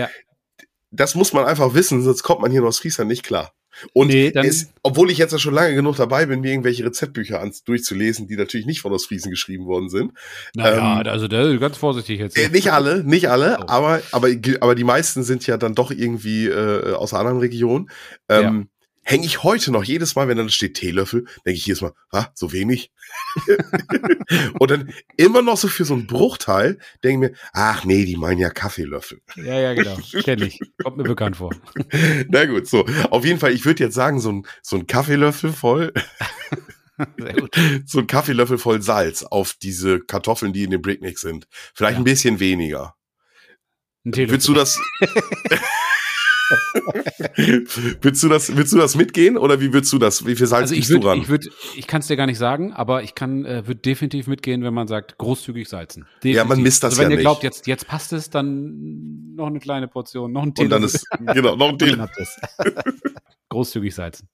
das muss man einfach wissen, sonst kommt man hier in Ostfriesland nicht klar. Und nee, es, obwohl ich jetzt ja schon lange genug dabei bin, mir irgendwelche Rezeptbücher an, durchzulesen, die natürlich nicht von Ostfriesen geschrieben worden sind. Naja, ähm, also da ganz vorsichtig jetzt. Äh, nicht alle, nicht alle, [laughs] oh. aber, aber, aber die meisten sind ja dann doch irgendwie äh, aus einer anderen Region. Ähm, ja hänge ich heute noch jedes Mal, wenn dann steht Teelöffel, denke ich jedes Mal, ah, so wenig. [laughs] und dann immer noch so für so einen Bruchteil denke ich mir, ach nee, die meinen ja Kaffeelöffel. Ja, ja, genau. Kenne ich. Kommt mir bekannt vor. [laughs] Na gut, so. Auf jeden Fall, ich würde jetzt sagen, so ein, so ein Kaffeelöffel voll. [laughs] Sehr gut. so ein Kaffeelöffel voll Salz auf diese Kartoffeln, die in dem Bricknick sind. Vielleicht ja. ein bisschen weniger. Ein Willst du das? [laughs] willst du das, willst du das mitgehen oder wie willst du das? Wie viel Salz also ich würd, du ran? Ich würde, ich kann es dir gar nicht sagen, aber ich kann, äh, würde definitiv mitgehen, wenn man sagt, großzügig salzen. Definitiv. Ja, man misst das also wenn ja ihr glaubt, jetzt, jetzt passt es, dann noch eine kleine Portion, noch ein Tee. Und dann ist, genau, noch ein [laughs] Tee. [laughs] großzügig salzen.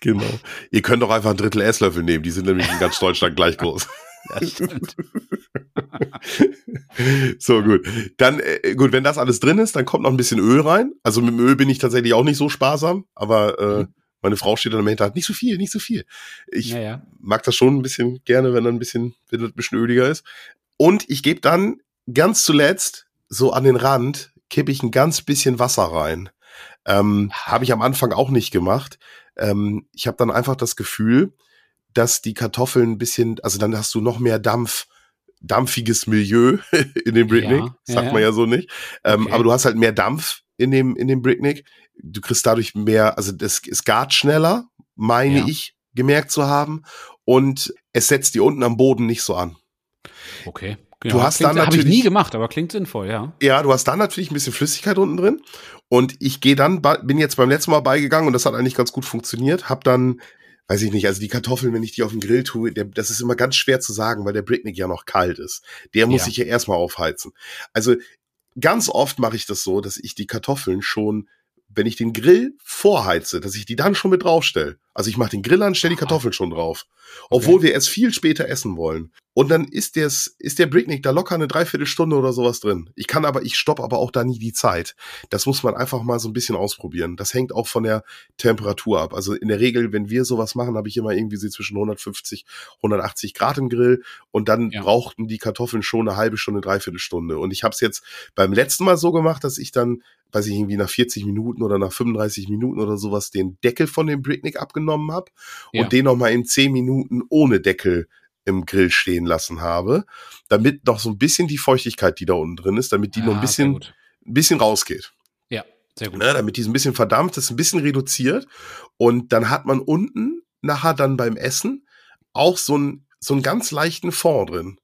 Genau. Ihr könnt doch einfach ein Drittel Esslöffel nehmen, die sind nämlich in ganz Deutschland gleich groß. [laughs] Ja, stimmt. [laughs] so, gut. Dann, äh, gut, wenn das alles drin ist, dann kommt noch ein bisschen Öl rein. Also mit dem Öl bin ich tatsächlich auch nicht so sparsam, aber äh, mhm. meine Frau steht dann im Hintergrund, nicht so viel, nicht so viel. Ich ja, ja. mag das schon ein bisschen gerne, wenn dann ein bisschen, wenn das ein bisschen öliger ist. Und ich gebe dann ganz zuletzt, so an den Rand, kippe ich ein ganz bisschen Wasser rein. Ähm, habe ich am Anfang auch nicht gemacht. Ähm, ich habe dann einfach das Gefühl, dass die Kartoffeln ein bisschen, also dann hast du noch mehr Dampf, dampfiges Milieu [laughs] in dem Bricknick, ja, sagt ja, man ja so nicht. Ähm, okay. Aber du hast halt mehr Dampf in dem, in dem Bricknick. Du kriegst dadurch mehr, also das, es gart schneller, meine ja. ich, gemerkt zu haben. Und es setzt die unten am Boden nicht so an. Okay. Ja, du hast klingt, dann natürlich ich nie gemacht, aber klingt sinnvoll, ja. Ja, du hast dann natürlich ein bisschen Flüssigkeit unten drin und ich gehe dann bin jetzt beim letzten Mal beigegangen und das hat eigentlich ganz gut funktioniert, hab dann weiß ich nicht, also die Kartoffeln, wenn ich die auf den Grill tue, der, das ist immer ganz schwer zu sagen, weil der Bricknick ja noch kalt ist. Der muss Ja. sich ja erstmal aufheizen. Also ganz oft mache ich das so, dass ich die Kartoffeln schon, wenn ich den Grill vorheize, dass ich die dann schon mit draufstelle. Also ich mache den Grill an, stelle die. Kartoffeln schon drauf. Obwohl wir erst viel später essen wollen. Und dann ist, der's, ist der Bricknick da locker eine Dreiviertelstunde oder sowas drin. Ich kann aber, ich stopp aber auch da nie die Zeit. Das muss man einfach mal so ein bisschen ausprobieren. Das hängt auch von der Temperatur ab. Also in der Regel, wenn wir sowas machen, habe ich immer irgendwie sie zwischen 150, 180 Grad im Grill und dann Ja. brauchten die Kartoffeln schon eine halbe Stunde, dreiviertel Stunde. Und ich habe es jetzt beim letzten Mal so gemacht, dass ich dann, weiß ich, irgendwie nach 40 Minuten oder nach 35 Minuten oder sowas den Deckel von dem Bricknick abgenommen habe Ja. und den noch mal in 10 Minuten ohne Deckel im Grill stehen lassen habe, damit noch so ein bisschen die Feuchtigkeit, die da unten drin ist, damit die noch Ja, ein sehr bisschen, ein bisschen rausgeht. Ja, sehr gut. Ne, damit die so ein bisschen verdampft ist, ein bisschen reduziert. Und dann hat man unten nachher dann beim Essen auch so einen, so einen ganz leichten Fond drin.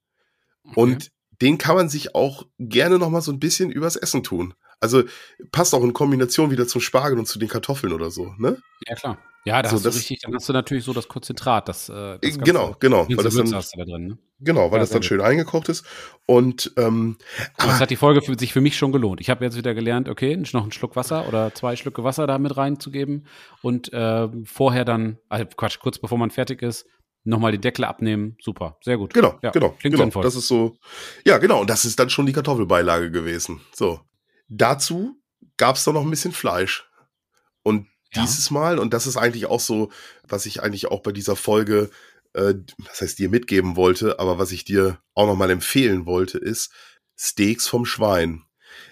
Okay. Und den kann man sich auch gerne noch mal so ein bisschen übers Essen tun. Also passt auch in Kombination wieder zum Spargel und zu den Kartoffeln oder so, ne? Ja, klar. Ja, da So, hast du das- richtig, dann hast du natürlich so das Konzentrat, das, äh, das ganze- genau, genau, weil das dann, du da drin. Ne? genau, weil Ja, das dann schön eingekocht ist. Und ähm, Aber aber es hat die Folge für sich für mich schon gelohnt. Ich habe jetzt wieder gelernt, okay, noch einen Schluck Wasser oder zwei Schlücke Wasser da mit reinzugeben und ähm, vorher dann, also Quatsch, kurz bevor man fertig ist, nochmal den Deckel abnehmen. Super, sehr gut. Genau, Ja, genau, klingt genau. sinnvoll. Das ist so, ja, genau. Und das ist dann schon die Kartoffelbeilage gewesen. So. Dazu gab es dann noch ein bisschen Fleisch. Und Ja. dieses Mal, und das ist eigentlich auch so, was ich eigentlich auch bei dieser Folge, äh, was heißt dir mitgeben wollte, aber was ich dir auch noch mal empfehlen wollte, ist Steaks vom Schwein.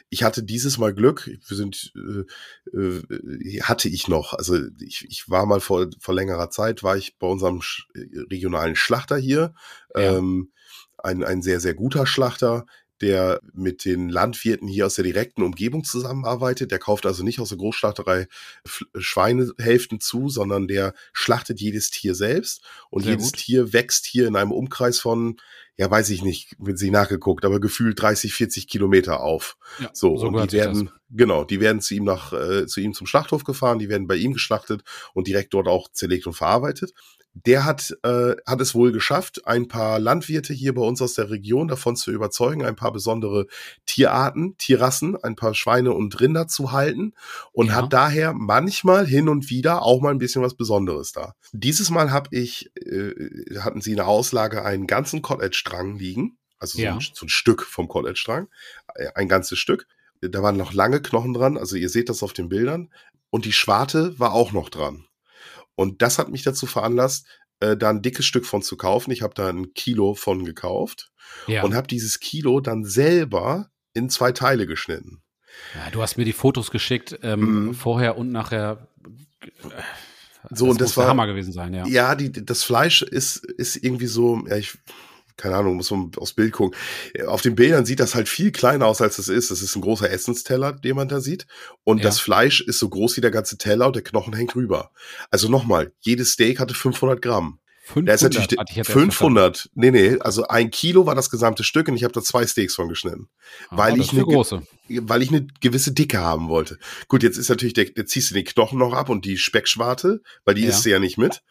Ich hatte dieses Mal Glück, wir sind, äh, äh, hatte ich noch, also ich, ich war mal vor, vor längerer Zeit, war ich bei unserem sch regionalen Schlachter hier, Ja. ähm, ein, ein sehr, sehr guter Schlachter, der mit den Landwirten hier aus der direkten Umgebung zusammenarbeitet. Der kauft also nicht aus der Großschlachterei Schweinehälften zu, sondern der schlachtet jedes Tier selbst. Und Sehr jedes gut. Tier wächst hier in einem Umkreis von, ja, weiß ich nicht, wenn sie nachgeguckt, aber gefühlt 30, 40 Kilometer auf. Ja, So, so und die werden, genau, die werden zu ihm nach, äh, zu ihm zum Schlachthof gefahren, die werden bei ihm geschlachtet und direkt dort auch zerlegt und verarbeitet. Der hat, äh, hat es wohl geschafft, ein paar Landwirte hier bei uns aus der Region davon zu überzeugen, ein paar besondere Tierarten, Tierrassen, ein paar Schweine und Rinder zu halten und Ja. hat daher manchmal hin und wieder auch mal ein bisschen was Besonderes da. Dieses Mal habe ich, äh, hatten sie in der Auslage einen ganzen Cottage-Strang liegen, also so, Ja. ein, so ein Stück vom Cottage-Strang, äh, ein ganzes Stück. Da waren noch lange Knochen dran, also ihr seht das auf den Bildern. Und die Schwarte war auch noch dran. Und das hat mich dazu veranlasst, äh, da ein dickes Stück von zu kaufen. Ich habe da ein Kilo von gekauft Ja. und habe dieses Kilo dann selber in zwei Teile geschnitten. ja, du hast mir die Fotos geschickt, ähm, Mhm. vorher und nachher. So, und das muss der war- Hammer gewesen sein, ja. Ja, die, das Fleisch ist, ist irgendwie so, ja, ich, keine Ahnung, muss man aufs Bild gucken. Auf den Bildern sieht das halt viel kleiner aus, als es ist. Das ist ein großer Essensteller, den man da sieht. Und Ja. das Fleisch ist so groß wie der ganze Teller und der Knochen hängt rüber. Also nochmal, jedes Steak hatte 500 Gramm. 500 Da ist natürlich hatte ich jetzt erst 500. Nee, nee, also ein Kilo war das gesamte Stück und ich habe da zwei Steaks von geschnitten. weil Ah, das ich eine- große. weil ich eine gewisse Dicke haben wollte. Gut, jetzt ist natürlich der, jetzt ziehst du den Knochen noch ab und die Speckschwarte, weil die Ja. isst du ja nicht mit.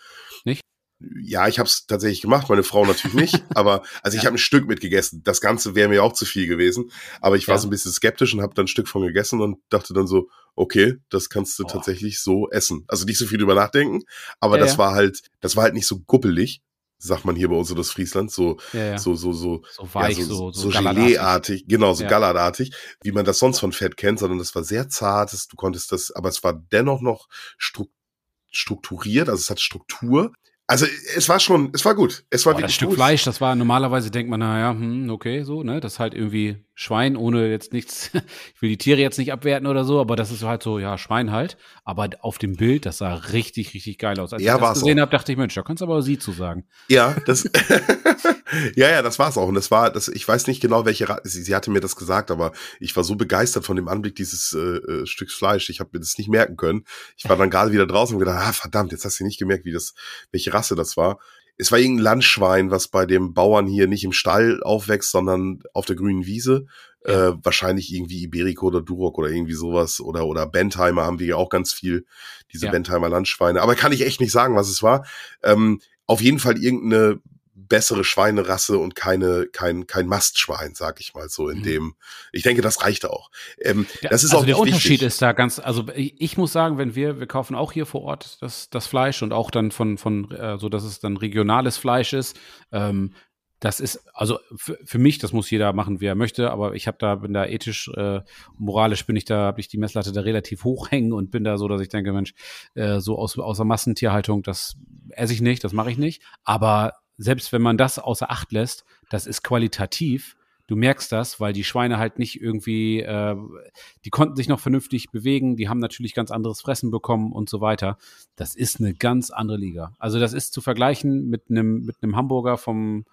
Ja, ich habe es tatsächlich gemacht, meine Frau natürlich nicht, [laughs] aber also ich Ja. habe ein Stück mitgegessen. Das Ganze wäre mir auch zu viel gewesen, aber ich war Ja. so ein bisschen skeptisch und habe dann ein Stück von gegessen und dachte dann so, okay, das kannst du Boah. tatsächlich so essen. Also nicht so viel drüber nachdenken, aber Ja, das war halt, das war halt nicht so guppelig, sagt man hier bei uns in das Friesland, so Ja, ja. so so so So weich, ja, so, so, so, so. Gelee-artig, genau, so Ja. gallertartig, wie man das sonst von Fett kennt, sondern das war sehr zart, es- du konntest das, aber es war dennoch noch stru strukturiert, also es hat Struktur. Also es war schon, es war gut. Es war Boah, das Stück gut. Fleisch, das war normalerweise denkt man, naja, hm, okay, so, ne? Das ist halt irgendwie Schwein, ohne jetzt nichts, [laughs] ich will die Tiere jetzt nicht abwerten oder so, aber das ist halt so, ja, Schwein halt. Aber auf dem Bild, das sah richtig, richtig geil aus. Als Ja, ich das gesehen auch. habe, dachte ich, Mensch, da kannst du aber sie zu sagen. Ja, das, [laughs] ja, ja, das war's auch. Und das war, das, ich weiß nicht genau, welche, Ra sie, sie hatte mir das gesagt, aber ich war so begeistert von dem Anblick dieses äh, äh, Stücks Fleisch. Ich habe mir das nicht merken können. Ich war dann gerade wieder draußen und gedacht, ah, verdammt, jetzt hast du nicht gemerkt, wie das, welche Rasse das war. es war irgendein Landschwein, was bei dem Bauern hier nicht im Stall aufwächst, sondern auf der grünen Wiese. Ja. Äh, wahrscheinlich irgendwie Iberico oder Duroc oder irgendwie sowas. Oder, oder Bentheimer haben wir ja auch ganz viel, diese ja. Bentheimer Landschweine. Aber kann ich echt nicht sagen, was es war. Ähm, auf jeden Fall irgendeine bessere Schweinerasse und keine kein kein Mastschwein, sag ich mal so in mhm. dem. Ich denke, das reicht auch. Ähm, das ist also auch der Unterschied wichtig. ist da ganz. Also ich muss sagen, wenn wir wir kaufen auch hier vor Ort das das Fleisch und auch dann von von äh, so dass es dann regionales Fleisch ist. Ähm, das ist also für, mich, das muss jeder machen, wie er möchte, aber ich habe da bin da ethisch, äh, moralisch bin ich da, habe ich die Messlatte da relativ hoch hängen und bin da so, dass ich denke, Mensch, äh, so aus außer Massentierhaltung, das esse ich nicht, das mache ich nicht. Aber selbst wenn man das außer Acht lässt, das ist qualitativ. Du merkst das, weil die Schweine halt nicht irgendwie, äh, die konnten sich noch vernünftig bewegen, die haben natürlich ganz anderes Fressen bekommen und so weiter. Das ist eine ganz andere Liga. Also das ist zu vergleichen mit einem mit einem Hamburger vom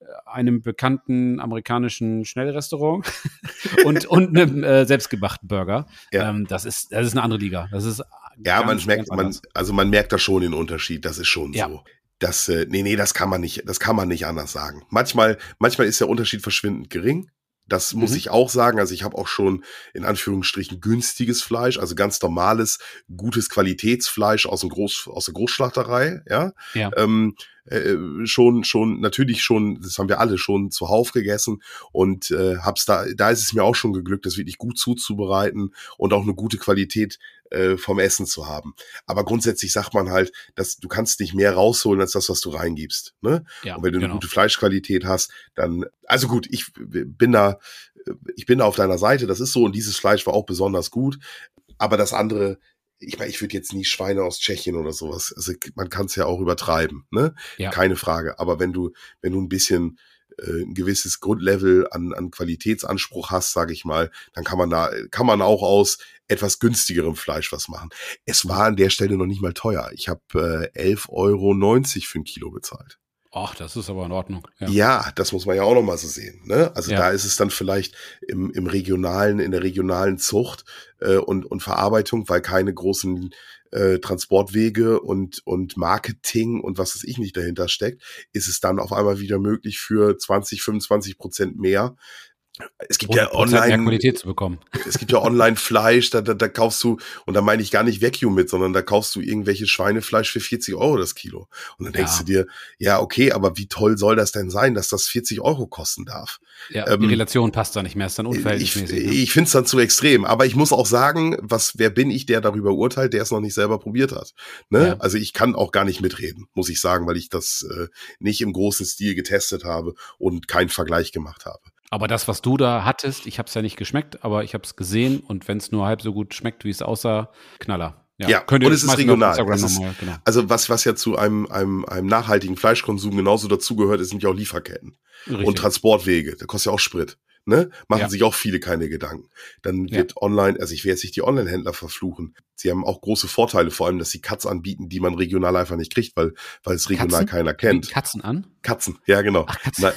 äh, einem bekannten amerikanischen Schnellrestaurant [laughs] und, und einem äh, selbstgemachten Burger. Ja. Ähm, das ist, das ist eine andere Liga. Das ist ja, man merkt, man, also man merkt da schon den Unterschied. Das ist schon ja. so das, äh, nee, nee, das kann man nicht, das kann man nicht anders sagen. Manchmal, manchmal ist der Unterschied verschwindend gering. Das muss mhm. ich auch sagen. Also ich habe auch schon in Anführungsstrichen günstiges Fleisch, also ganz normales, gutes Qualitätsfleisch aus, dem Groß, aus der Großschlachterei, ja. ja. Ähm, äh, schon, schon, natürlich schon, das haben wir alle schon zuhauf gegessen und äh, hab's da, da ist es mir auch schon geglückt, das wirklich gut zuzubereiten und auch eine gute Qualität äh, vom Essen zu haben. Aber grundsätzlich sagt man halt, dass du kannst nicht mehr rausholen als das, was du reingibst. Ne? Ja, und wenn du genau. eine gute Fleischqualität hast, dann, also gut, ich bin da, ich bin da auf deiner Seite, das ist so und dieses Fleisch war auch besonders gut. Aber das andere, ich meine, ich würde jetzt nie Schweine aus Tschechien oder sowas. Also man kann es ja auch übertreiben, ne? Ja. Keine Frage. Aber wenn du, wenn du ein bisschen äh, ein gewisses Grundlevel an, an Qualitätsanspruch hast, sage ich mal, dann kann man da, kann man auch aus etwas günstigerem Fleisch was machen. Es war an der Stelle noch nicht mal teuer. Ich habe äh, 11,90 Euro für ein Kilo bezahlt. Ach, das ist aber in Ordnung. Ja, ja das muss man ja auch noch mal so sehen. Ne? Also ja. da ist es dann vielleicht im, im regionalen, in der regionalen Zucht äh, und, und Verarbeitung, weil keine großen äh, Transportwege und, und Marketing und was weiß ich nicht dahinter steckt, ist es dann auf einmal wieder möglich für 20, 25 Prozent mehr es gibt ja online Qualität zu bekommen. Es gibt ja online Fleisch, da, da, da kaufst du, und da meine ich gar nicht Vacuum mit, sondern da kaufst du irgendwelches Schweinefleisch für 40 Euro das Kilo. Und dann denkst ja. du dir, ja, okay, aber wie toll soll das denn sein, dass das 40 Euro kosten darf? Ja, ähm, die Relation passt da nicht mehr, ist dann unverhältnismäßig. Ich, ne? ich finde es dann zu extrem. Aber ich muss auch sagen, was, wer bin ich, der darüber urteilt, der es noch nicht selber probiert hat. Ne? Ja. Also ich kann auch gar nicht mitreden, muss ich sagen, weil ich das äh, nicht im großen Stil getestet habe und keinen Vergleich gemacht habe. Aber das, was du da hattest, ich habe es ja nicht geschmeckt, aber ich habe es gesehen und wenn es nur halb so gut schmeckt, wie es aussah, Knaller. Ja, ja und es ist regional. Es ist, genau. Also was, was ja zu einem, einem, einem nachhaltigen Fleischkonsum genauso dazugehört, sind ja auch Lieferketten Richtig. und Transportwege. Da kostet ja auch Sprit ne? Machen ja. sich auch viele keine Gedanken. Dann wird ja. online, also ich will jetzt nicht die Online-Händler verfluchen. Sie haben auch große Vorteile, vor allem, dass sie Cuts anbieten, die man regional einfach nicht kriegt, weil, weil es regional Katzen? keiner kennt. Katzen an? Katzen, ja, genau. Ach, Katzen.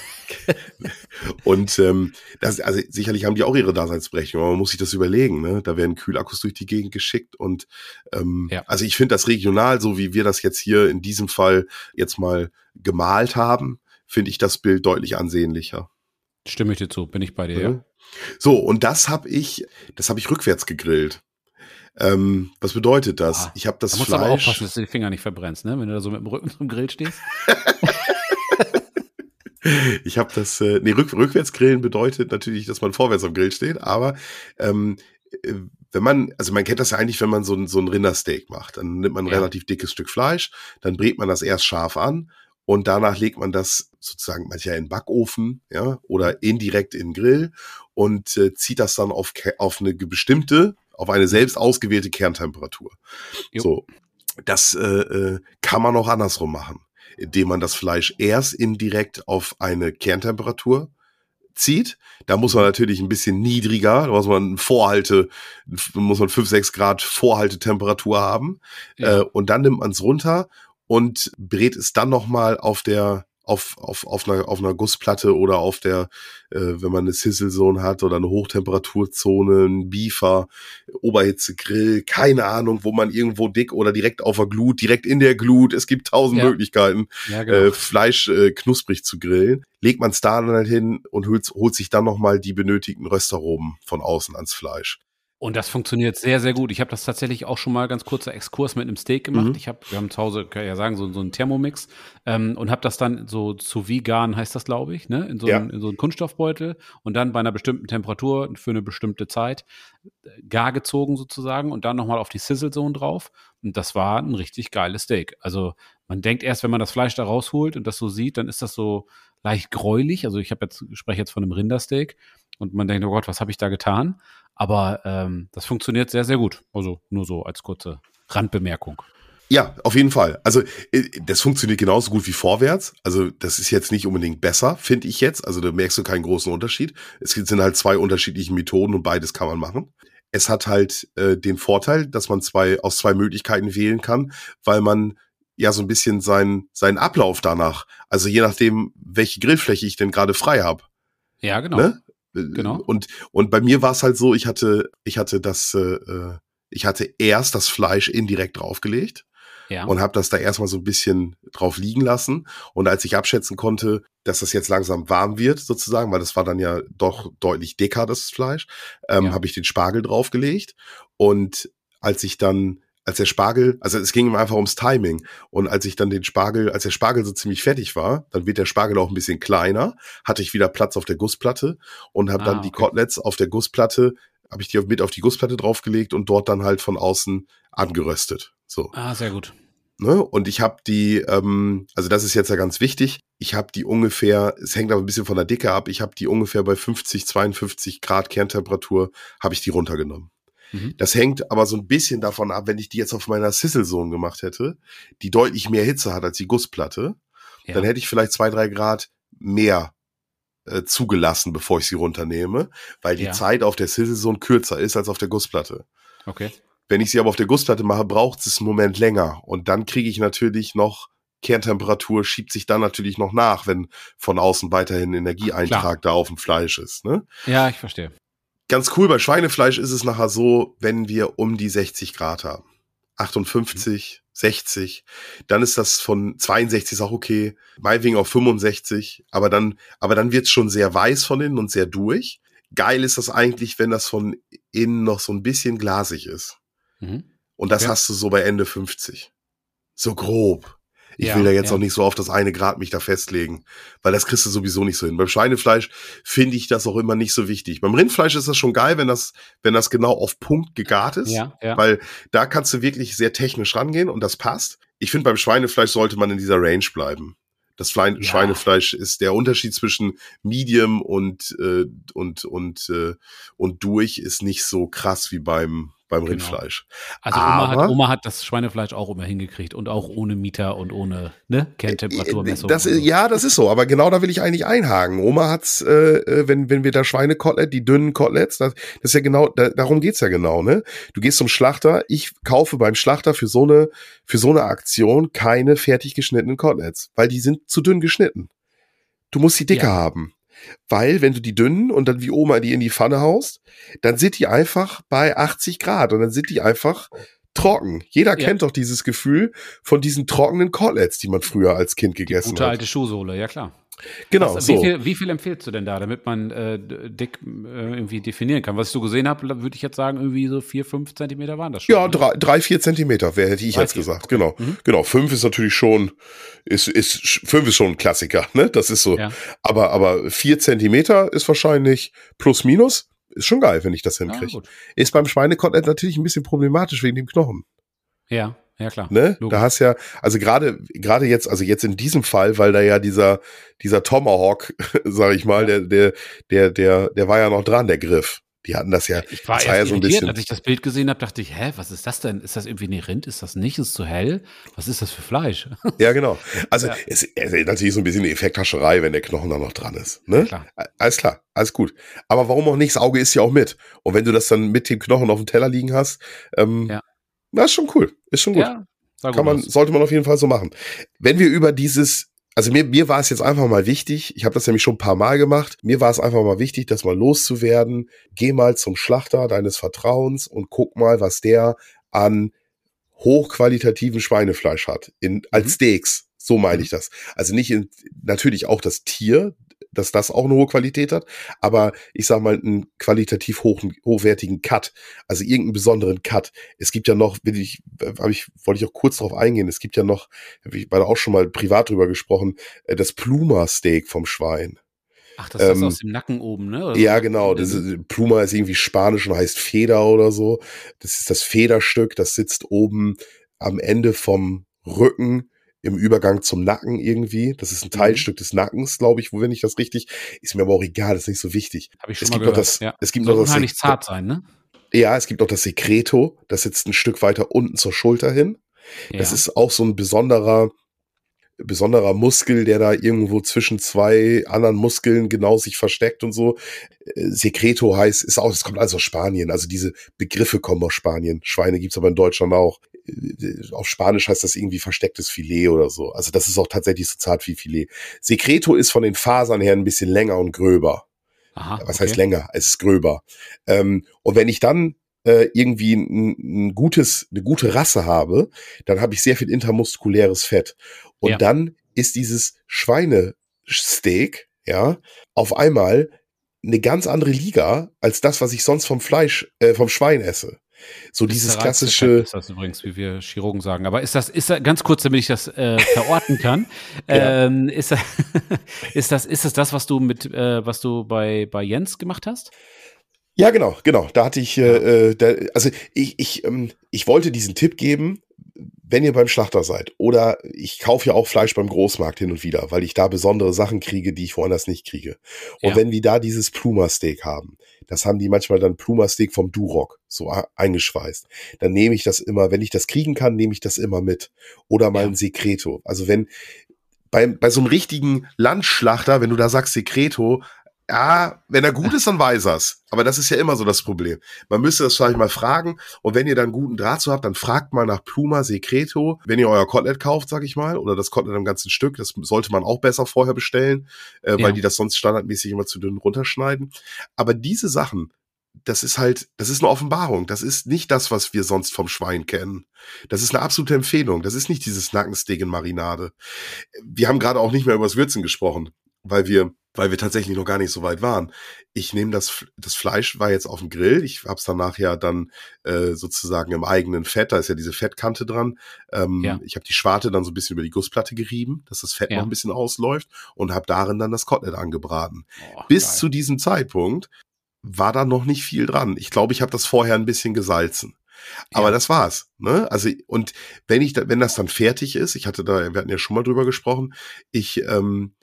[laughs] und ähm, das, also sicherlich haben die auch ihre Daseinsberechtigung, aber man muss sich das überlegen, ne? Da werden Kühlakkus durch die Gegend geschickt und ähm, ja. also ich finde das regional, so wie wir das jetzt hier in diesem Fall jetzt mal gemalt haben, finde ich das Bild deutlich ansehnlicher. Stimme ich dir zu, bin ich bei dir, mhm. ja. So, und das habe ich, das habe ich rückwärts gegrillt. Ähm, was bedeutet das? Ah, ich habe das da musst Fleisch. Du aber aufpassen, dass du die Finger nicht verbrennst, ne? Wenn du da so mit dem Rücken zum Grill stehst. [laughs] ich habe das, äh, nee, rück, rückwärts grillen bedeutet natürlich, dass man vorwärts am Grill steht, aber ähm, äh, wenn man, also man kennt das ja eigentlich, wenn man so ein, so ein Rindersteak macht, dann nimmt man ein ja. relativ dickes Stück Fleisch, dann brät man das erst scharf an und danach legt man das sozusagen manchmal in den Backofen, ja, oder indirekt in den Grill und äh, zieht das dann auf, auf eine bestimmte, auf eine selbst ausgewählte Kerntemperatur. Jo. So, das äh, äh, kann man auch andersrum machen, indem man das Fleisch erst indirekt auf eine Kerntemperatur zieht. Da muss man natürlich ein bisschen niedriger, da muss man Vorhalte, muss man 5, 6 Grad Vorhaltetemperatur haben. Ja. Äh, und dann nimmt man es runter und brät es dann nochmal auf der auf, auf, auf, einer, auf einer Gussplatte oder auf der, äh, wenn man eine Sizzle-Zone hat oder eine Hochtemperaturzone, ein Beefer, Oberhitzegrill, keine Ahnung, wo man irgendwo dick oder direkt auf der Glut, direkt in der Glut, es gibt tausend ja. Möglichkeiten, ja, genau. äh, Fleisch äh, knusprig zu grillen. Legt man es da dann halt hin und holt, holt sich dann nochmal die benötigten Röstaromen von außen ans Fleisch. Und das funktioniert sehr, sehr gut. Ich habe das tatsächlich auch schon mal ganz kurzer Exkurs mit einem Steak gemacht. Mhm. Ich habe, wir haben zu Hause, kann ich ja sagen, so, so einen Thermomix ähm, und habe das dann so zu vegan heißt das, glaube ich, ne? in, so ja. einen, in so einen Kunststoffbeutel und dann bei einer bestimmten Temperatur für eine bestimmte Zeit äh, gar gezogen sozusagen und dann nochmal auf die Sizzle Zone drauf. Und das war ein richtig geiles Steak. Also man denkt erst, wenn man das Fleisch da rausholt und das so sieht, dann ist das so leicht gräulich. Also ich habe jetzt, spreche jetzt von einem Rindersteak und man denkt, oh Gott, was habe ich da getan? Aber ähm, das funktioniert sehr, sehr gut. Also nur so als kurze Randbemerkung. Ja, auf jeden Fall. Also äh, das funktioniert genauso gut wie vorwärts. Also das ist jetzt nicht unbedingt besser, finde ich jetzt. Also da merkst du keinen großen Unterschied. Es sind halt zwei unterschiedliche Methoden und beides kann man machen. Es hat halt äh, den Vorteil, dass man zwei aus zwei Möglichkeiten wählen kann, weil man ja so ein bisschen seinen seinen Ablauf danach, also je nachdem, welche Grillfläche ich denn gerade frei habe. Ja, genau. Ne? Genau. Und, und bei mir war es halt so, ich hatte, ich hatte das, äh, äh, ich hatte erst das Fleisch indirekt draufgelegt. Ja. Und habe das da erstmal so ein bisschen drauf liegen lassen. Und als ich abschätzen konnte, dass das jetzt langsam warm wird, sozusagen, weil das war dann ja doch deutlich dicker, das Fleisch, ähm, ja. habe ich den Spargel draufgelegt. Und als ich dann als der Spargel, also es ging ihm einfach ums Timing. Und als ich dann den Spargel, als der Spargel so ziemlich fertig war, dann wird der Spargel auch ein bisschen kleiner, hatte ich wieder Platz auf der Gussplatte und habe ah, dann okay. die Koteletts auf der Gussplatte, habe ich die mit auf die Gussplatte draufgelegt und dort dann halt von außen angeröstet. So. Ah, sehr gut. Ne? Und ich habe die, ähm, also das ist jetzt ja ganz wichtig, ich habe die ungefähr, es hängt aber ein bisschen von der Dicke ab, ich habe die ungefähr bei 50, 52 Grad Kerntemperatur, habe ich die runtergenommen. Mhm. Das hängt aber so ein bisschen davon ab, wenn ich die jetzt auf meiner Sizzle-Zone gemacht hätte, die deutlich mehr Hitze hat als die Gussplatte, ja. dann hätte ich vielleicht zwei, drei Grad mehr äh, zugelassen, bevor ich sie runternehme, weil die ja. Zeit auf der Sizzle-Zone kürzer ist als auf der Gussplatte. Okay. Wenn ich sie aber auf der Gussplatte mache, braucht es einen Moment länger. Und dann kriege ich natürlich noch Kerntemperatur schiebt sich dann natürlich noch nach, wenn von außen weiterhin Energieeintrag Klar. da auf dem Fleisch ist. Ne? Ja, ich verstehe. Ganz cool, bei Schweinefleisch ist es nachher so, wenn wir um die 60 Grad haben. 58, mhm. 60, dann ist das von 62 ist auch okay, meinetwegen auf 65, aber dann, aber dann wird's schon sehr weiß von innen und sehr durch. Geil ist das eigentlich, wenn das von innen noch so ein bisschen glasig ist. Mhm. Und das ja. hast du so bei Ende 50. So grob. Ich ja, will da jetzt ja. auch nicht so auf das eine Grad mich da festlegen, weil das kriegst du sowieso nicht so hin. Beim Schweinefleisch finde ich das auch immer nicht so wichtig. Beim Rindfleisch ist das schon geil, wenn das, wenn das genau auf Punkt gegart ist, ja, ja. weil da kannst du wirklich sehr technisch rangehen und das passt. Ich finde, beim Schweinefleisch sollte man in dieser Range bleiben. Das Fle ja. Schweinefleisch ist der Unterschied zwischen Medium und äh, und und äh, und durch ist nicht so krass wie beim beim genau. Rindfleisch. Also Oma hat, Oma hat das Schweinefleisch auch immer hingekriegt und auch ohne Mieter und ohne ne, Kerntemperaturmessung. Das, so. Ja, das ist so, aber genau da will ich eigentlich einhaken. Oma hat's, äh, äh, wenn, wenn wir da Schweinekotelett, die dünnen Koteletts, das, das ist ja genau, da, darum geht's ja genau, ne? Du gehst zum Schlachter, ich kaufe beim Schlachter für so eine, für so eine Aktion keine fertig geschnittenen Koteletts, weil die sind zu dünn geschnitten. Du musst sie dicker ja. haben. Weil, wenn du die dünnen und dann wie Oma die in die Pfanne haust, dann sind die einfach bei 80 Grad und dann sind die einfach trocken. Jeder ja. kennt doch dieses Gefühl von diesen trockenen Koteletts, die man früher als Kind gegessen die gute hat. alte Schuhsohle, ja klar. Genau. Was, so. wie, viel, wie viel empfiehlst du denn da, damit man äh, dick äh, irgendwie definieren kann? Was ich so gesehen habe, würde ich jetzt sagen, irgendwie so vier, fünf Zentimeter waren das schon. Ja, ne? drei, drei vier Zentimeter, wer hätte ich drei, jetzt vier. gesagt. Genau. Mhm. Genau. Fünf ist natürlich schon, ist, ist, fünf ist schon ein Klassiker, ne? Das ist so. Ja. Aber, aber vier Zentimeter ist wahrscheinlich plus minus. Ist schon geil, wenn ich das hinkriege. Ja, ist beim Schweinekotelett natürlich ein bisschen problematisch wegen dem Knochen. Ja. Ja, klar. Ne? Da hast ja, also gerade, gerade jetzt, also jetzt in diesem Fall, weil da ja dieser, dieser Tomahawk, [laughs] sag ich mal, ja. der, der, der, der, der war ja noch dran, der Griff. Die hatten das ja. Ich war erst ja so ein bisschen. Als ich das Bild gesehen habe, dachte ich, hä, was ist das denn? Ist das irgendwie ein Rind? Ist das nicht? Ist es zu hell? Was ist das für Fleisch? [laughs] Ja, genau. Also ja. Es, es ist natürlich so ein bisschen eine Effekthascherei, wenn der Knochen da noch dran ist. Ne? Klar. Alles klar, alles gut. Aber warum auch nicht? Das Auge ist ja auch mit. Und wenn du das dann mit dem Knochen auf dem Teller liegen hast, ähm, ja. Das ist schon cool. Ist schon gut. Ja, Kann man, sollte man auf jeden Fall so machen. Wenn wir über dieses also mir, mir war es jetzt einfach mal wichtig, ich habe das nämlich schon ein paar Mal gemacht, mir war es einfach mal wichtig, das mal loszuwerden. Geh mal zum Schlachter deines Vertrauens und guck mal, was der an hochqualitativen Schweinefleisch hat, in, als mhm. Steaks. So meine mhm. ich das. Also nicht in, natürlich auch das Tier, dass das auch eine hohe Qualität hat, aber ich sag mal einen qualitativ hoch, hochwertigen Cut, also irgendeinen besonderen Cut. Es gibt ja noch, will ich, habe ich, wollte ich auch kurz darauf eingehen, es gibt ja noch, habe ich beide auch schon mal privat drüber gesprochen, äh, das Pluma Steak vom Schwein. Ach, das ist ähm, aus dem Nacken oben, ne? Oder ja, genau. Das ist, Pluma ist irgendwie spanisch und heißt Feder oder so. Das ist das Federstück, das sitzt oben am Ende vom Rücken im Übergang zum Nacken irgendwie. Das ist ein mhm. Teilstück des Nackens, glaube ich, wo wenn ich das richtig. Ist mir aber auch egal, das ist nicht so wichtig. Habe ich schon es mal gibt gehört. Noch das, ja. Es gibt Soll noch das. nicht zart sein, ne? Ja, es gibt noch das Secreto. Das sitzt ein Stück weiter unten zur Schulter hin. Ja. Das ist auch so ein besonderer, besonderer Muskel, der da irgendwo zwischen zwei anderen Muskeln genau sich versteckt und so. Äh, Secreto heißt, ist auch, es kommt also aus Spanien. Also diese Begriffe kommen aus Spanien. Schweine gibt's aber in Deutschland auch. Auf Spanisch heißt das irgendwie verstecktes Filet oder so. Also das ist auch tatsächlich so zart wie Filet. Secreto ist von den Fasern her ein bisschen länger und gröber. Aha, Was okay. heißt länger? Es ist gröber. Ähm, und wenn ich dann äh, irgendwie ein, ein, gutes, eine gute Rasse habe, dann habe ich sehr viel intermuskuläres Fett. Und ja. dann ist dieses Schweinesteak, ja, auf einmal eine ganz andere Liga als das, was ich sonst vom Fleisch, äh, vom Schwein esse. So ist dieses klassische. Ist das übrigens, wie wir Chirurgen sagen. Aber ist das, ist das ganz kurz, damit ich das äh, verorten kann? [laughs] ja. ähm, ist, das, [laughs] ist das, ist das das, was du mit, äh, was du bei bei Jens gemacht hast? Ja, genau, genau. Da hatte ich, äh, äh, da, also ich, ich, ähm, ich wollte diesen Tipp geben, wenn ihr beim Schlachter seid oder ich kaufe ja auch Fleisch beim Großmarkt hin und wieder, weil ich da besondere Sachen kriege, die ich woanders nicht kriege. Und ja. wenn die da dieses Pluma-Steak haben, das haben die manchmal dann Pluma-Steak vom Duroc so eingeschweißt, dann nehme ich das immer, wenn ich das kriegen kann, nehme ich das immer mit. Oder mal ja. ein Secreto. Also wenn bei, bei so einem richtigen Landschlachter, wenn du da sagst Secreto, ja, wenn er gut ist, dann weiß er's. Aber das ist ja immer so das Problem. Man müsste das vielleicht mal fragen. Und wenn ihr dann guten Draht zu habt, dann fragt mal nach Pluma Secreto. Wenn ihr euer Kotelett kauft, sag ich mal, oder das Kotelett im ganzen Stück, das sollte man auch besser vorher bestellen, äh, ja. weil die das sonst standardmäßig immer zu dünn runterschneiden. Aber diese Sachen, das ist halt, das ist eine Offenbarung. Das ist nicht das, was wir sonst vom Schwein kennen. Das ist eine absolute Empfehlung. Das ist nicht dieses Nackensteak in Marinade. Wir haben gerade auch nicht mehr über das Würzen gesprochen, weil wir weil wir tatsächlich noch gar nicht so weit waren. Ich nehme das, das Fleisch war jetzt auf dem Grill. Ich habe es danach ja dann äh, sozusagen im eigenen Fett, da ist ja diese Fettkante dran. Ähm, ja. Ich habe die Schwarte dann so ein bisschen über die Gussplatte gerieben, dass das Fett ja. noch ein bisschen ausläuft und habe darin dann das Kotelett angebraten. Oh, Bis geil. zu diesem Zeitpunkt war da noch nicht viel dran. Ich glaube, ich habe das vorher ein bisschen gesalzen. Aber ja. das war's. Ne? Also, und wenn ich da, wenn das dann fertig ist, ich hatte da, wir hatten ja schon mal drüber gesprochen, ich ähm,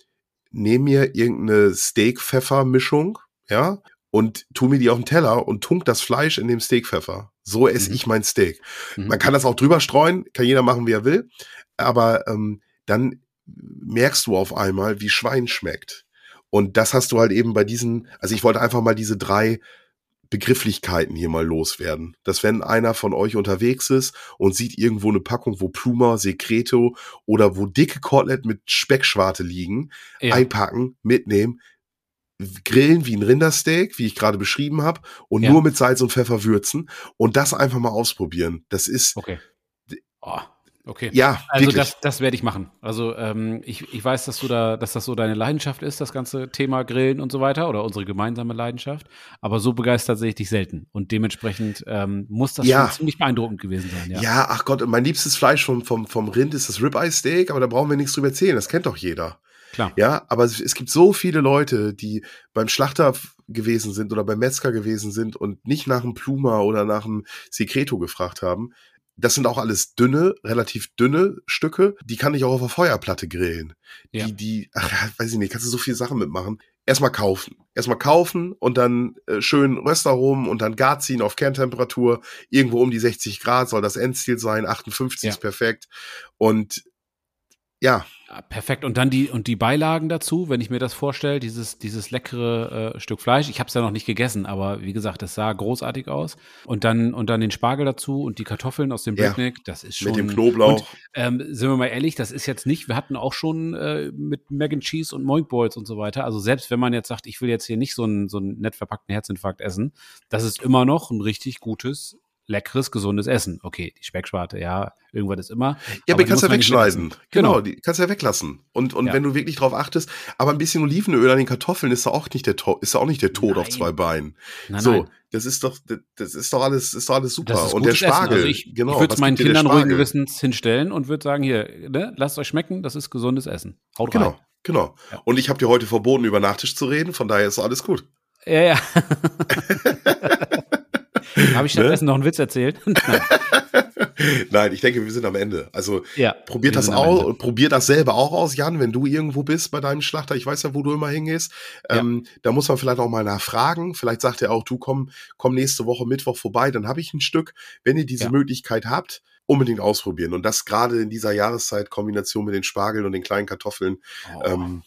nehme mir irgendeine Steak-Pfeffer-Mischung, ja, und tu mir die auf den Teller und tunk das Fleisch in dem Steakpfeffer. So esse mhm. ich mein Steak. Mhm. Man kann das auch drüber streuen, kann jeder machen, wie er will, aber ähm, dann merkst du auf einmal, wie Schwein schmeckt. Und das hast du halt eben bei diesen, also ich wollte einfach mal diese drei Begrifflichkeiten hier mal loswerden. Dass wenn einer von euch unterwegs ist und sieht irgendwo eine Packung, wo Pluma, Secreto oder wo dicke Kotelett mit Speckschwarte liegen, ja. einpacken, mitnehmen, grillen wie ein Rindersteak, wie ich gerade beschrieben habe, und ja. nur mit Salz und Pfeffer würzen und das einfach mal ausprobieren. Das ist okay. Oh, Okay. Ja, also wirklich. das, das werde ich machen. Also ähm, ich, ich weiß, dass du da, dass das so deine Leidenschaft ist, das ganze Thema Grillen und so weiter oder unsere gemeinsame Leidenschaft. Aber so begeistert sehe ich dich selten und dementsprechend ähm, muss das ja. schon ziemlich beeindruckend gewesen sein. Ja. ja, ach Gott, mein liebstes Fleisch vom vom vom Rind ist das Ribeye Steak, aber da brauchen wir nichts drüber erzählen. Das kennt doch jeder. Klar. Ja, aber es, es gibt so viele Leute, die beim Schlachter gewesen sind oder beim Metzger gewesen sind und nicht nach einem Pluma oder nach einem Secreto gefragt haben. Das sind auch alles dünne, relativ dünne Stücke. Die kann ich auch auf der Feuerplatte grillen. Ja. Die, die, ach, weiß ich nicht, kannst du so viele Sachen mitmachen. Erstmal kaufen. Erstmal kaufen und dann äh, schön Röster rum und dann gar ziehen auf Kerntemperatur. Irgendwo um die 60 Grad soll das Endziel sein. 58 ja. ist perfekt. Und ja, Ja, perfekt. Und dann die und die Beilagen dazu, wenn ich mir das vorstelle, dieses dieses leckere äh, Stück Fleisch. Ich habe es ja noch nicht gegessen, aber wie gesagt, das sah großartig aus. Und dann und dann den Spargel dazu und die Kartoffeln aus dem Ja. Picknick. Das ist schon Mit dem Knoblauch. Und, ähm, sind wir mal ehrlich, das ist jetzt nicht. Wir hatten auch schon äh, mit Mac and Cheese und Moink Balls und so weiter. Also selbst wenn man jetzt sagt, ich will jetzt hier nicht so einen so einen nett verpackten Herzinfarkt essen, das ist immer noch ein richtig gutes leckeres, gesundes Essen. Okay, die Speckschwarte, ja, irgendwas ist immer. Ja, aber die kannst du ja wegschneiden. Genau, Genau. die kannst du ja weglassen. Und, und Ja. wenn du wirklich drauf achtest, aber ein bisschen Olivenöl an den Kartoffeln ist da auch nicht der, To- ist da auch nicht der Tod auf Nein. zwei Beinen. Nein, so, nein. das ist doch, das- ist doch alles, ist doch alles super. Und der Essen. Spargel, Also ich, genau. ich würde es meinen Kindern ruhigen? Gewissens hinstellen und würde sagen, hier, ne, lasst euch schmecken, das ist gesundes Essen. Haut Genau, rein. genau. Ja. Und ich habe dir heute verboten, über Nachtisch zu reden, von daher ist alles gut. Ja, ja. [laughs] [laughs] Habe ich Ne? stattdessen noch einen Witz erzählt? [laughs] Nein. [laughs] Nein, ich denke, wir sind am Ende. Also Ja. probiert wir das auch, Ende. probiert das selber auch aus, Jan, wenn du irgendwo bist bei deinem Schlachter. Ich weiß ja, wo du immer hingehst. Ja. Ähm, da muss man vielleicht auch mal nachfragen. Vielleicht sagt er auch, du komm, komm nächste Woche Mittwoch vorbei, dann habe ich ein Stück. Wenn ihr diese Ja. Möglichkeit habt, unbedingt ausprobieren. Und das gerade in dieser Jahreszeit, Kombination mit den Spargeln und den kleinen Kartoffeln. Oh. Ähm,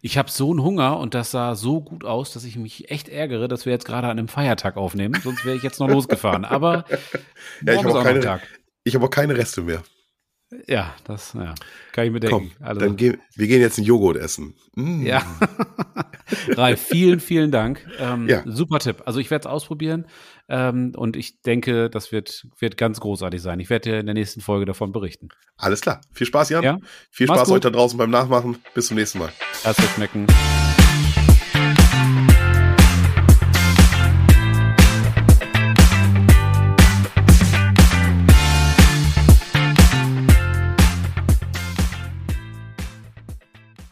Ich habe so einen Hunger und das sah so gut aus, dass ich mich echt ärgere, dass wir jetzt gerade an einem Feiertag aufnehmen. Sonst wäre ich jetzt noch losgefahren. Aber [laughs] Ja, ich hab ist auch keine- Tag. ich habe auch keine Reste mehr. Ja, das ja, kann ich mir Komm, denken. Also, dann gehen, wir gehen jetzt einen Joghurt essen. Mm. Ja. [laughs] Ralf, vielen, vielen Dank. Ähm, Ja. Super Tipp. Also ich werde es ausprobieren ähm, und ich denke, das wird, wird ganz großartig sein. Ich werde dir in der nächsten Folge davon berichten. Alles klar. Viel Spaß, Jan. Ja? Viel Spaß euch da draußen beim Nachmachen. Bis zum nächsten Mal. Es schmecken.